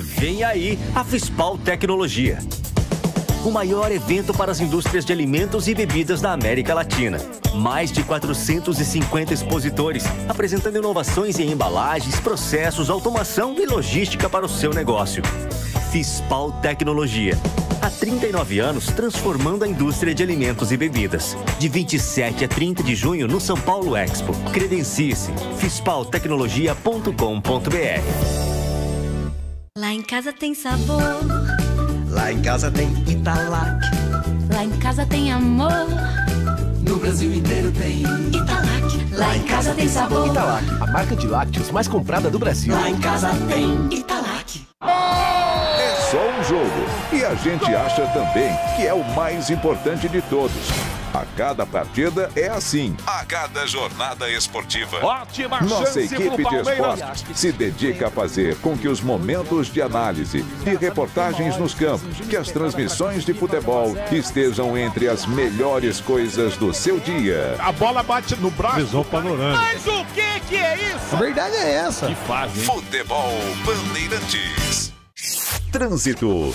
Vem aí a Fispal Tecnologia. O maior evento para as indústrias de alimentos e bebidas da América Latina. Mais de 450 expositores apresentando inovações em embalagens, processos, automação e logística para o seu negócio. Fispal Tecnologia. Há 39 anos transformando a indústria de alimentos e bebidas. De 27 a 30 de junho no São Paulo Expo. Credencie-se. fispaltecnologia.com.br Lá em casa tem sabor. Lá em casa tem Italac. Lá em casa tem amor. No Brasil inteiro tem Italac. Lá em casa tem sabor. Italac, a marca de lácteos mais comprada do Brasil. Lá em casa tem Italac. É só um jogo. E a gente acha também que é o mais importante de todos. A cada partida é assim. A cada jornada esportiva. Ótima Nossa chance equipe de esportes se dedica a fazer com que os momentos de análise, de reportagens nos campos, que as transmissões de futebol estejam entre as melhores coisas do seu dia. A bola bate no braço. Visão panorâmica. Mas o que que é isso? A verdade é essa. Que fase, hein? Futebol Bandeirantes. Trânsito.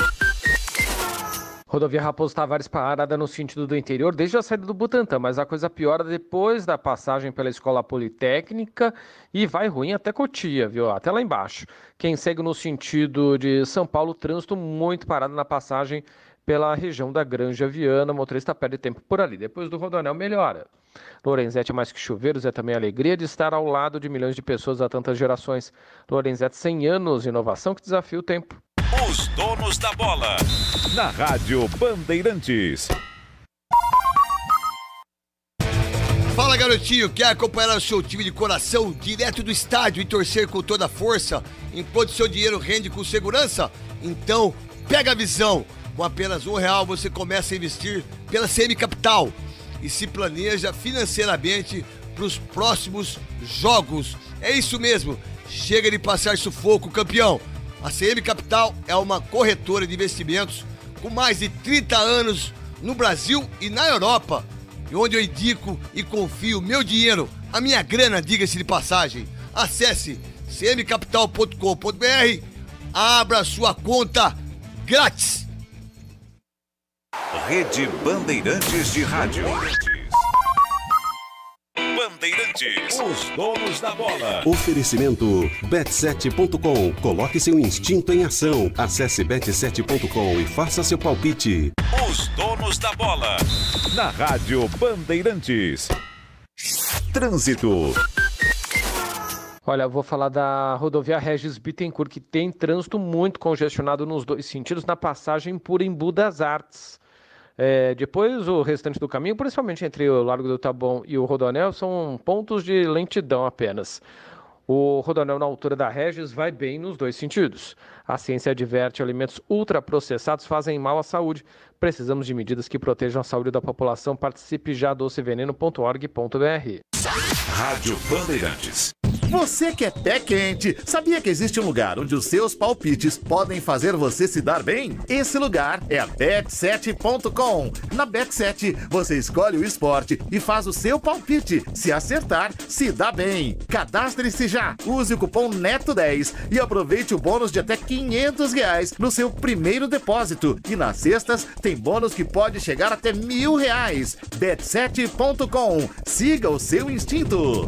Rodovia Raposo Tavares parada no sentido do interior desde a saída do Butantã, mas a coisa piora depois da passagem pela Escola Politécnica e vai ruim até Cotia, viu? Até lá embaixo. Quem segue no sentido de São Paulo, trânsito muito parado na passagem pela região da Granja Viana, o motorista perde tempo por ali. Depois do Rodonel melhora. Lorenzetti mais que chuveiros, é também alegria de estar ao lado de milhões de pessoas há tantas gerações. Lorenzetti, 100 anos, inovação que desafia o tempo. Os donos da bola. Na Rádio Bandeirantes. Fala garotinho, quer acompanhar o seu time de coração direto do estádio e torcer com toda a força, enquanto seu dinheiro rende com segurança? Então, pega a visão! Com apenas um real você começa a investir pela CM Capital e se planeja financeiramente para os próximos jogos. É isso mesmo, chega de passar sufoco, campeão! A CM Capital é uma corretora de investimentos com mais de 30 anos no Brasil e na Europa onde eu indico e confio meu dinheiro, a minha grana, diga-se de passagem. Acesse cmcapital.com.br, abra sua conta grátis. Rede Bandeirantes de Rádio. Bandeirantes. Os donos da bola. Oferecimento bet7.com. Coloque seu instinto em ação. Acesse bet7.com e faça seu palpite. Os donos da bola. Na Rádio Bandeirantes. Trânsito. Olha, vou falar da rodovia Regis Bittencourt, que tem trânsito muito congestionado nos dois sentidos na passagem por Embu das Artes. É, depois, o restante do caminho, principalmente entre o Largo do Taboão e o Rodonel, são pontos de lentidão apenas. O Rodonel, na altura da Regis, vai bem nos dois sentidos. A ciência adverte alimentos ultraprocessados fazem mal à saúde. Precisamos de medidas que protejam a saúde da população. Participe já doceveneno.org.br. Rádio Bandeirantes. Você que é pé quente, sabia que existe um lugar onde os seus palpites podem fazer você se dar bem? Esse lugar é a bet7.com. Na Bet7, você escolhe o esporte e faz o seu palpite. Se acertar, se dá bem. Cadastre-se já. Use o cupom NETO10 e aproveite o bônus de até 500 reais no seu primeiro depósito. E nas cestas, tem bônus que pode chegar até mil reais. Bet7.com. Siga o seu instinto.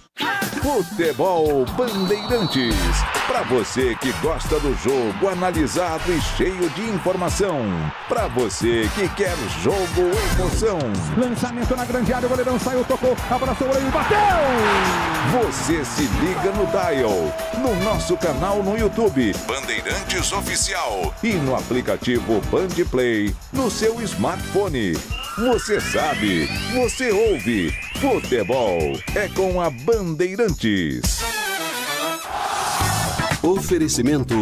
Futebol Bandeirantes. Para você que gosta do jogo analisado e cheio de informação. Para você que quer jogo emoção. Lançamento na grande área, o goleirão saiu, tocou, abraçou o goleiro e bateu! Você se liga no Dial, no nosso canal no YouTube, Bandeirantes Oficial e no aplicativo Band Play, no seu smartphone. Você sabe, você ouve. Futebol é com a Bandeirantes. Oferecimento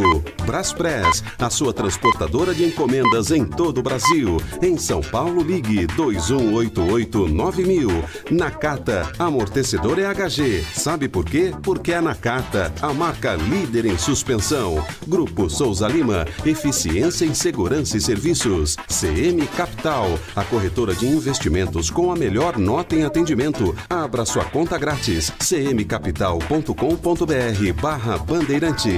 Braspress, a sua transportadora de encomendas em todo o Brasil. Em São Paulo, ligue 21889000. Nakata, amortecedor EHG. Sabe por quê? Porque é Nakata, a marca líder em suspensão. Grupo Souza Lima, eficiência em segurança e serviços. CM Capital, a corretora de investimentos com a melhor nota em atendimento. Abra sua conta grátis. cmcapital.com.br barra Bandeirantes.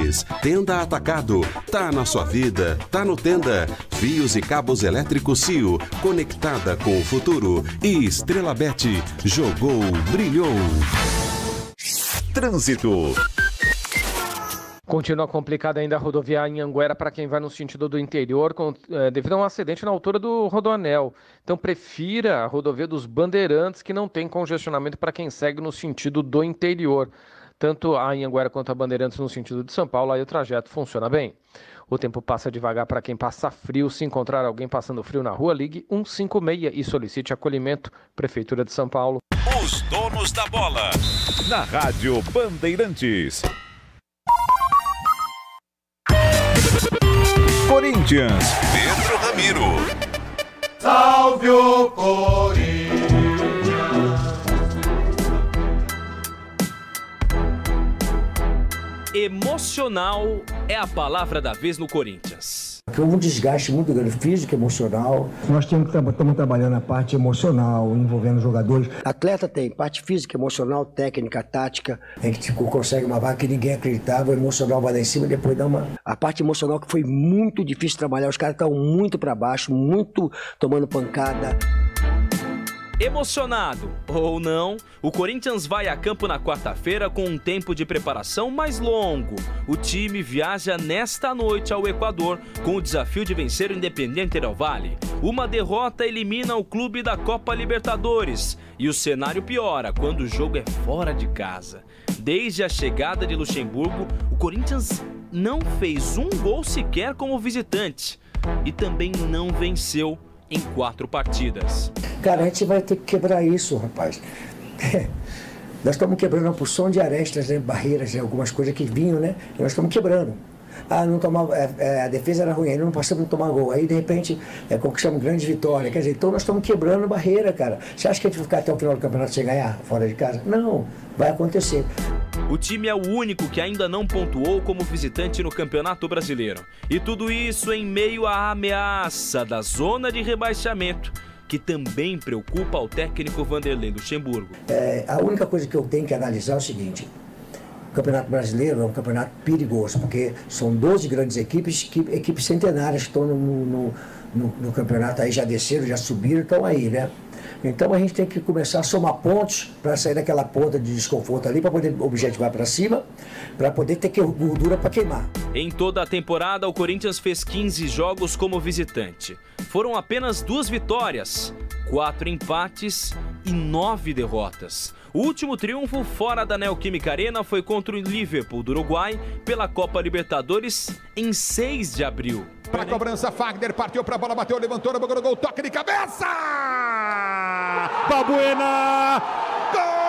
Tenda Atacado. Tá na sua vida, tá no Tenda. Fios e cabos elétricos Cio. Conectada com o futuro. E Estrela Bet. Jogou, brilhou. Trânsito. Continua complicada ainda a rodovia em Anguera para quem vai no sentido do interior, com, eh, devido a um acidente na altura do Rodoanel. Então, prefira a rodovia dos Bandeirantes, que não tem congestionamento para quem segue no sentido do interior. Tanto a Anhanguera quanto a Bandeirantes no sentido de São Paulo, aí o trajeto funciona bem. O tempo passa devagar para quem passa frio. Se encontrar alguém passando frio na rua, ligue 156 e solicite acolhimento. Prefeitura de São Paulo. Os donos da bola. Na Rádio Bandeirantes. Corinthians. Pedro Ramiro. Salve o Corinthians! Emocional é a palavra da vez no Corinthians. Houve um desgaste muito grande, físico, emocional. Nós temos, estamos trabalhando a parte emocional, envolvendo os jogadores. Atleta tem parte física, emocional, técnica, tática. A gente tipo, consegue uma vaga que ninguém acreditava, o emocional vai lá em cima e depois dá uma. A parte emocional que foi muito difícil trabalhar, os caras estão muito para baixo, muito tomando pancada. Emocionado ou não, o Corinthians vai a campo na quarta-feira com um tempo de preparação mais longo. O time viaja nesta noite ao Equador com o desafio de vencer o Independiente Del Valle. Uma derrota elimina o clube da Copa Libertadores e o cenário piora quando o jogo é fora de casa. Desde a chegada de Luxemburgo, o Corinthians não fez um gol sequer como visitante e também não venceu em quatro partidas. Cara, a gente vai ter que quebrar isso, rapaz. nós estamos quebrando a porção de arestas, né, barreiras, né, algumas coisas que vinham, né? Nós estamos quebrando. Ah, não tomava, é, é, a defesa era ruim, aí não passamos a tomar gol. Aí, de repente, é, conquistamos grande vitória. Quer dizer, então nós estamos quebrando barreira, cara. Você acha que a gente vai ficar até o final do campeonato sem ganhar fora de casa? Não, vai acontecer. O time é o único que ainda não pontuou como visitante no Campeonato Brasileiro. E tudo isso em meio à ameaça da zona de rebaixamento, que também preocupa o técnico Vanderlei Luxemburgo. É, a única coisa que eu tenho que analisar é o seguinte: o Campeonato Brasileiro é um campeonato perigoso, porque são 12 grandes equipes, que, equipes centenárias estão no, no, no, no campeonato aí, já desceram, já subiram, estão aí, né? Então a gente tem que começar a somar pontos para sair daquela ponta de desconforto ali, para poder objetivar para cima, para poder ter que gordura para queimar. Em toda a temporada, o Corinthians fez 15 jogos como visitante. Foram apenas duas vitórias, quatro empates e nove derrotas. O último triunfo fora da Neoquímica Arena foi contra o Liverpool do Uruguai pela Copa Libertadores em 6 de abril. Para cobrança, Fagner partiu para a bola, bateu, levantou do gol, toque de cabeça! Babuena! O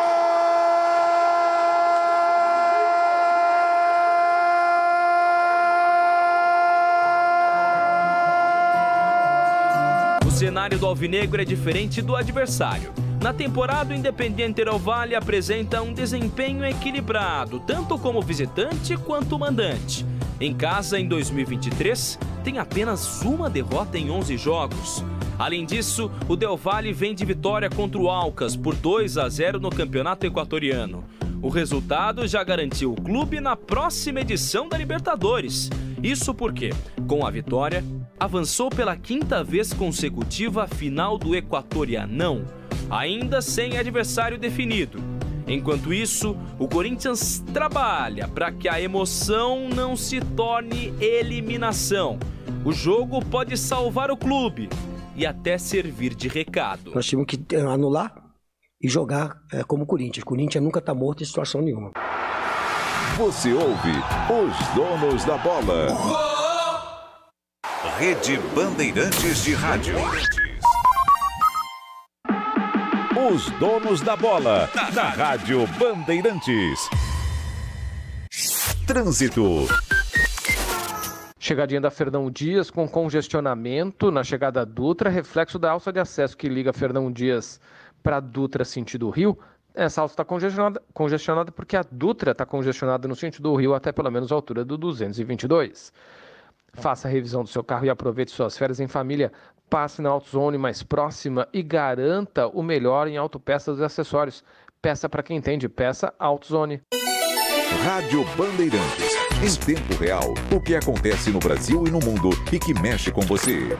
cenário do Alvinegro é diferente do adversário. Na temporada, o Independiente Del Valle apresenta um desempenho equilibrado, tanto como visitante quanto mandante. Em casa, em 2023, tem apenas uma derrota em 11 jogos. Além disso, o Del Valle vem de vitória contra o Alcas por 2 a 0 no Campeonato Equatoriano. O resultado já garantiu o clube na próxima edição da Libertadores. Isso porque, com a vitória, avançou pela quinta vez consecutiva à final do Equatorianão, ainda sem adversário definido. Enquanto isso, o Corinthians trabalha para que a emoção não se torne eliminação. O jogo pode salvar o clube e até servir de recado. Nós tínhamos que eh, anular e jogar é, como Corinthians. Corinthians nunca está morto em situação nenhuma. Você ouve os donos da bola. Rede Bandeirantes de Rádio. Os donos da bola. Na Rádio Bandeirantes. Trânsito. Chegadinha da Fernão Dias com congestionamento na chegada Dutra, reflexo da alça de acesso que liga Fernão Dias para Dutra sentido Rio. Essa alça está congestionada, congestionada porque a Dutra está congestionada no sentido do Rio até pelo menos a altura do 222. Faça a revisão do seu carro e aproveite suas férias em família. Passe na AutoZone mais próxima e garanta o melhor em autopeças e acessórios. Peça para quem entende, peça AutoZone. Rádio Bandeirantes. Em tempo real, o que acontece no Brasil e no mundo e que mexe com você.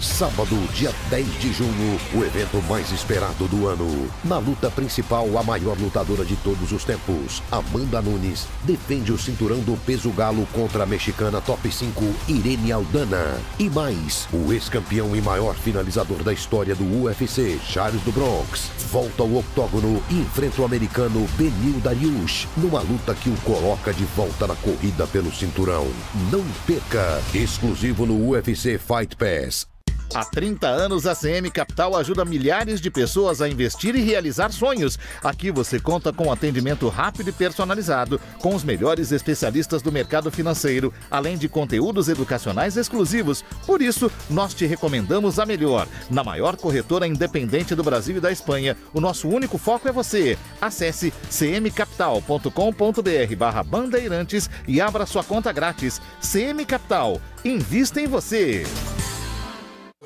Sábado, dia 10 de junho, o evento mais esperado do ano. Na luta principal, a maior lutadora de todos os tempos, Amanda Nunes, defende o cinturão do peso galo contra a mexicana top 5, Irene Aldana. E mais, o ex-campeão e maior finalizador da história do UFC, Charles do Bronx, volta ao octógono e enfrenta o americano Benil Dariush, numa luta que o coloca de volta na corrida pelo cinturão. Não perca! Exclusivo no UFC Fight Pass. Há 30 anos, a CM Capital ajuda milhares de pessoas a investir e realizar sonhos. Aqui você conta com atendimento rápido e personalizado, com os melhores especialistas do mercado financeiro, além de conteúdos educacionais exclusivos. Por isso, nós te recomendamos a melhor. Na maior corretora independente do Brasil e da Espanha, o nosso único foco é você. Acesse cmcapital.com.br barra bandeirantes e abra sua conta grátis. CM Capital, invista em você.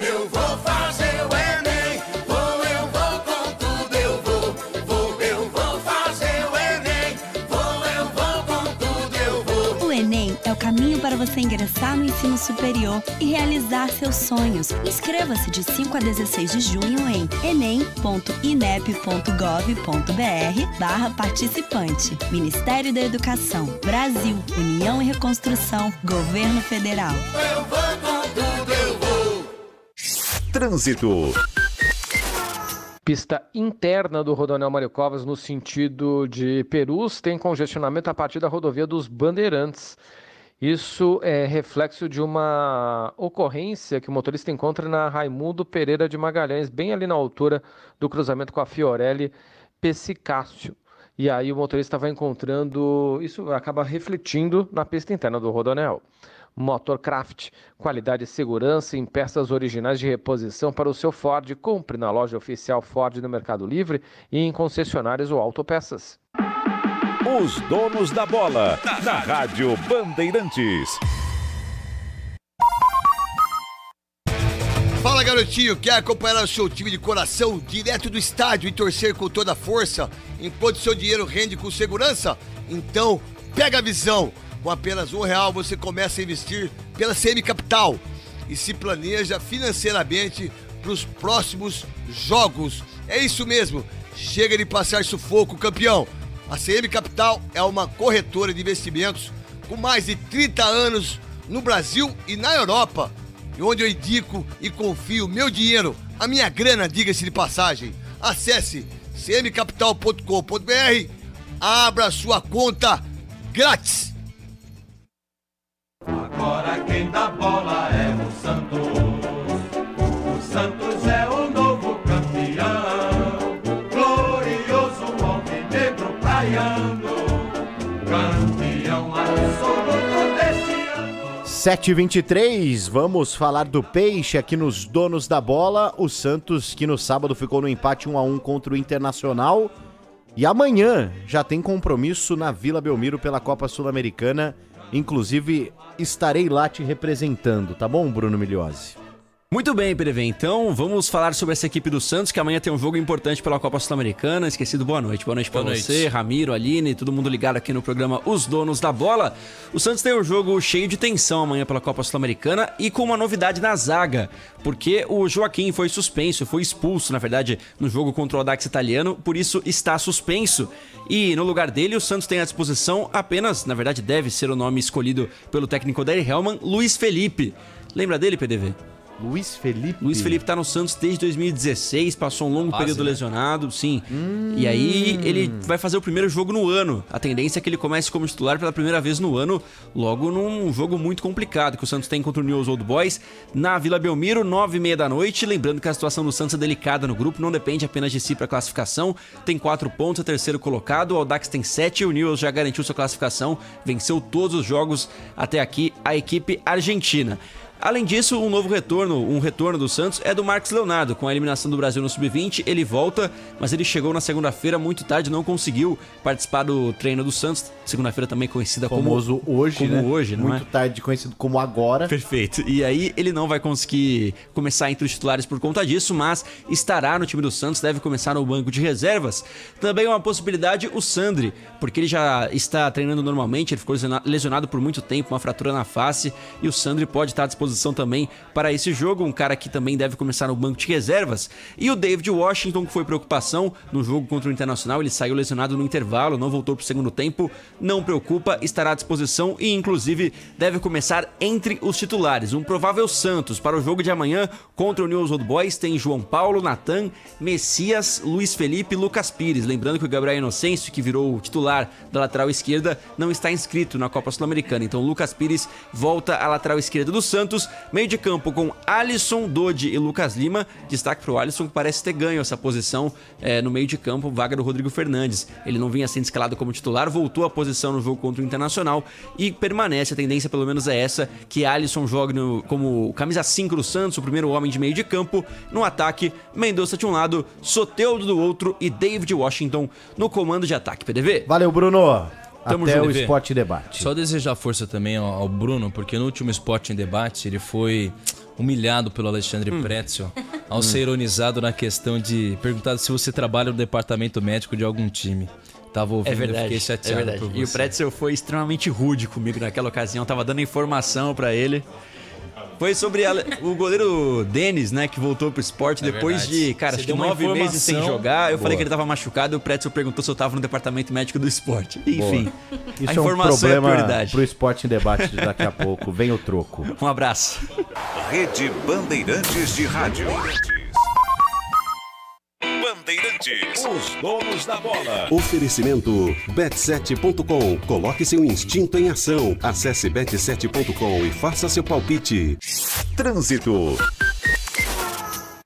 Eu vou fazer o Enem, vou, eu vou com tudo, eu vou, vou, eu vou fazer o Enem, vou, eu vou com tudo, eu vou. O Enem é o caminho para você ingressar no ensino superior e realizar seus sonhos. Inscreva-se de 5 a 16 de junho em enem.inep.gov.br barra participante. Ministério da Educação, Brasil, União e Reconstrução, Governo Federal. Eu vou com tudo, eu vou. Trânsito. Pista interna do Rodonel Mário Covas no sentido de Perus tem congestionamento a partir da rodovia dos Bandeirantes. Isso é reflexo de uma ocorrência que o motorista encontra na Raimundo Pereira de Magalhães, bem ali na altura do cruzamento com a Fiorelli Pessicácio. E aí o motorista vai encontrando, isso acaba refletindo na pista interna do Rodonel. Motorcraft, qualidade e segurança em peças originais de reposição para o seu Ford. Compre na loja oficial Ford no Mercado Livre e em concessionários ou autopeças. Os donos da bola, na Rádio Bandeirantes. Fala garotinho, quer acompanhar o seu time de coração direto do estádio e torcer com toda a força, enquanto seu dinheiro rende com segurança? Então, pega a visão! Com apenas um real você começa a investir pela CM Capital e se planeja financeiramente para os próximos jogos. É isso mesmo, chega de passar sufoco, campeão! A CM Capital é uma corretora de investimentos com mais de 30 anos no Brasil e na Europa onde eu indico e confio meu dinheiro, a minha grana, diga-se de passagem. Acesse cmcapital.com.br, abra sua conta grátis. Quem dá bola é o Santos. O Santos é o novo campeão. Glorioso. Campeão absoluto ano. 7h23, vamos falar do Peixe aqui nos Donos da Bola. O Santos, que no sábado ficou no empate 1x1 contra o Internacional. E amanhã já tem compromisso na Vila Belmiro pela Copa Sul-Americana. Inclusive, estarei lá te representando, tá bom, Bruno Miliose? Muito bem, PDV. Então, vamos falar sobre essa equipe do Santos, que amanhã tem um jogo importante pela Copa Sul-Americana. Esquecido, boa noite. Boa noite pra Boa você. Ramiro, Aline, todo mundo ligado aqui no programa Os Donos da Bola. O Santos tem um jogo cheio de tensão amanhã pela Copa Sul-Americana e com uma novidade na zaga, porque o Joaquim foi suspenso, foi expulso, na verdade, no jogo contra o Audax Italiano, por isso está suspenso. E no lugar dele, o Santos tem à disposição apenas, na verdade, deve ser o nome escolhido pelo técnico Odair Hellman, Luiz Felipe. Lembra dele, PDV? Luiz Felipe? Luiz Felipe tá no Santos desde 2016, passou um longo Base, período né? lesionado, sim. E aí ele vai fazer o primeiro jogo no ano. A tendência é que ele comece como titular pela primeira vez no ano, logo num jogo muito complicado que o Santos tem contra o News Old Boys na Vila Belmiro, nove e meia da noite. Lembrando que a situação do Santos é delicada no grupo, não depende apenas de si para classificação. Tem quatro pontos, é terceiro colocado. O Audax tem sete, o News já garantiu sua classificação, venceu todos os jogos até aqui a equipe argentina. Além disso, um novo retorno, um retorno do Santos é do Marcos Leonardo. Com a eliminação do Brasil no Sub-20, ele volta, mas ele chegou na segunda-feira muito tarde, não conseguiu participar do treino do Santos. Segunda-feira também conhecida Famoso como hoje, como né? hoje, não Muito é? tarde conhecido como agora. Perfeito. E aí ele não vai conseguir começar entre os titulares por conta disso, mas estará no time do Santos, deve começar no banco de reservas. Também é uma possibilidade o Sandri, porque ele já está treinando normalmente, ele ficou lesiona- lesionado por muito tempo, uma fratura na face, e o Sandri pode estar à disposição também para esse jogo, um cara que também deve começar no banco de reservas. E o David Washington, que foi preocupação no jogo contra o Internacional, ele saiu lesionado no intervalo, não voltou para o segundo tempo, não preocupa, estará à disposição e inclusive deve começar entre os titulares. Um provável Santos para o jogo de amanhã contra o News Old Boys tem João Paulo, Natan, Messias, Luiz Felipe e Lucas Pires. Lembrando que o Gabriel Inocêncio, que virou o titular da lateral esquerda, não está inscrito na Copa Sul-Americana. Então Lucas Pires volta à lateral esquerda do Santos. Meio de campo com Alisson, Dodi e Lucas Lima. Destaque para o Alisson, que parece ter ganho essa posição eh, no meio de campo, vaga do Rodrigo Fernandes. Ele não vinha sendo escalado como titular, voltou à posição no jogo contra o Internacional e permanece. A tendência, pelo menos, é essa: que Alisson jogue no- como camisa 5 do Santos, o primeiro homem de meio de campo. No ataque, Mendonça de um lado, Soteudo do outro e David Washington no comando de ataque. PDV. Valeu, Bruno. Tamo Até junto, o. Esporte em Debate. Só desejar força também ao, ao Bruno, porque no último Esporte em Debate ele foi humilhado pelo Alexandre Hum. Pretzel ao ser ironizado na questão de perguntar se você trabalha no departamento médico de algum time. Tava ouvindo, É verdade, eu fiquei é chateado verdade. por você. E o Pretzel foi extremamente rude comigo naquela ocasião, tava dando informação pra ele. Foi sobre a- o goleiro Denis, né, que voltou pro esporte É depois verdade. de, cara, Você acho que nove meses sem informação. jogar. Eu Boa. falei que ele tava machucado e o Pretzel perguntou se eu tava no departamento médico do esporte. Enfim, Isso a é um informação é, problema prioridade. pro Esporte em Debate daqui a pouco. Vem o troco. Um abraço. Rede Bandeirantes de Rádio. Bandeirantes. Os donos da bola. Oferecimento bet7.com. Coloque seu instinto em ação. Acesse bet7.com e faça seu palpite. Trânsito.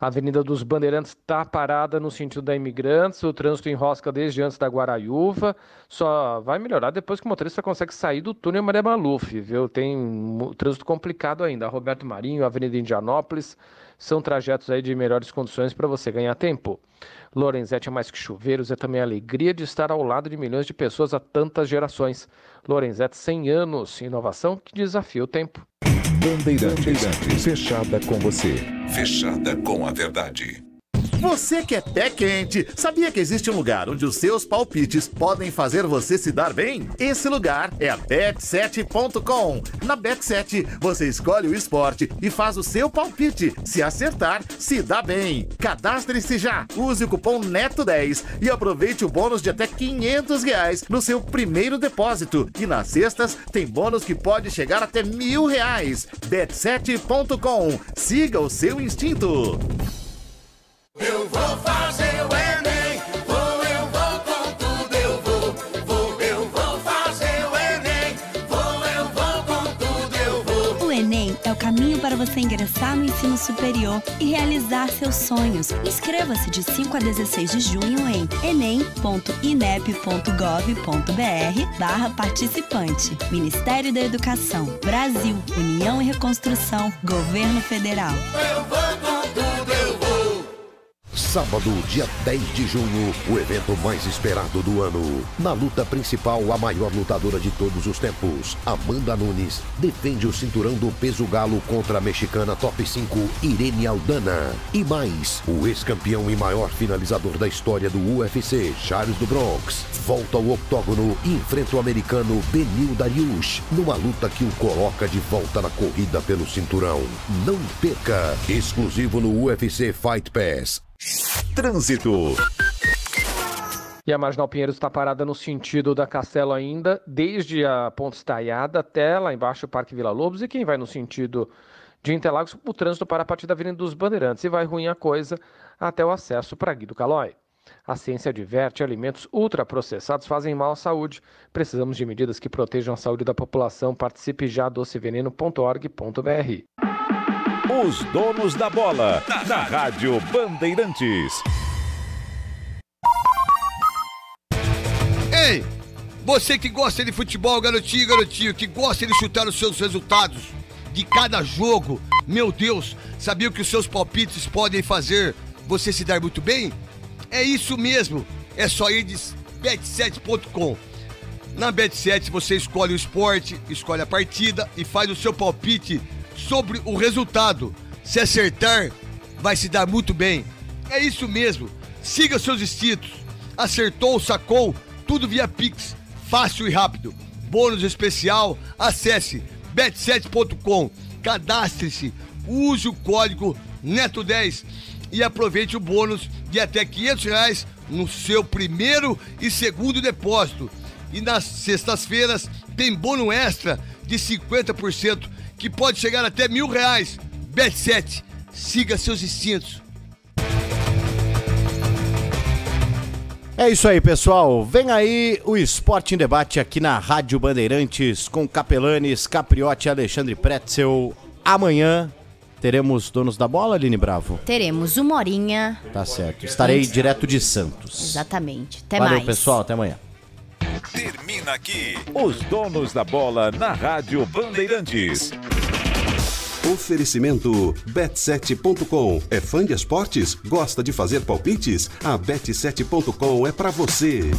A Avenida dos Bandeirantes está parada no sentido da Imigrantes, o trânsito enrosca desde antes da Guaraiúva, só vai melhorar depois que o motorista consegue sair do túnel Maria Maluf, viu? Tem um trânsito complicado ainda. Roberto Marinho, Avenida Indianópolis, são trajetos aí de melhores condições para você ganhar tempo. Lorenzetti é mais que chuveiros, é também a alegria de estar ao lado de milhões de pessoas há tantas gerações. Lorenzetti, 100 anos, inovação que desafia o tempo. Bandeirantes. Fechada com você. Fechada com a verdade. Você que é pé quente, sabia que existe um lugar onde os seus palpites podem fazer você se dar bem? Esse lugar é a bet7.com. Na Bet7, você escolhe o esporte e faz o seu palpite. Se acertar, se dá bem. Cadastre-se já, use o cupom NETO10 e aproveite o bônus de até 500 reais no seu primeiro depósito. E nas sextas, tem bônus que pode chegar até mil reais. Bet7.com. Siga o seu instinto. Eu vou fazer o Enem, vou, eu vou com tudo, eu vou, vou, eu vou fazer o Enem, vou, eu vou com tudo, eu vou. O Enem é o caminho para você ingressar no ensino superior e realizar seus sonhos. Inscreva-se de 5 a 16 de junho em enem.inep.gov.br barra participante. Ministério da Educação, Brasil, União e Reconstrução, Governo Federal. Eu vou com. Sábado, dia 10 de junho, o evento mais esperado do ano. Na luta principal, a maior lutadora de todos os tempos, Amanda Nunes, defende o cinturão do peso galo contra a mexicana top 5, Irene Aldana. E mais, o ex-campeão e maior finalizador da história do UFC, Charles do Bronx, volta ao octógono e enfrenta o americano Benil Dariush, numa luta que o coloca de volta na corrida pelo cinturão. Não perca! Exclusivo no UFC Fight Pass. Trânsito. E a Marginal Pinheiros está parada no sentido da Castelo ainda, desde a Ponte Estaiada até lá embaixo o Parque Vila Lobos. E quem vai no sentido de Interlagos, o trânsito para a partir da Avenida dos Bandeirantes. E vai ruim a coisa até o acesso para Guido Calói. A ciência adverte alimentos ultraprocessados fazem mal à saúde. Precisamos de medidas que protejam a saúde da população. Participe já doceveneno.org.br. Os donos da bola. Na Rádio Bandeirantes. Ei, você que gosta de futebol, garotinho garotinho, que gosta de chutar os seus resultados de cada jogo. Meu Deus, sabia que os seus palpites podem fazer você se dar muito bem? É isso mesmo. É só ir de bet7.com. Na Bet7 você escolhe o esporte, escolhe a partida e faz o seu palpite sobre o resultado. Se acertar, vai se dar muito bem. É isso mesmo. Siga seus instintos. Acertou, sacou, tudo via Pix. Fácil e rápido. Bônus especial, acesse bet7.com. Cadastre-se, use o código NETO10 e aproveite o bônus de até 500 reais no seu primeiro e segundo depósito. E nas sextas-feiras tem bônus extra de 50% que pode chegar até mil reais. Bet7, siga seus instintos. É isso aí, pessoal. Vem aí o Esporte em Debate aqui na Rádio Bandeirantes com Capelanes, Capriotti e Alexandre Pretzel. Amanhã teremos Donos da Bola, Aline Bravo? Teremos uma horinha. Tá certo. Estarei direto de Santos. Exatamente. Até Valeu, mais. pessoal. Até amanhã. Termina aqui os donos da bola na Rádio Bandeirantes. Oferecimento bet7.com. É fã de esportes? Gosta de fazer palpites? A bet7.com é pra você.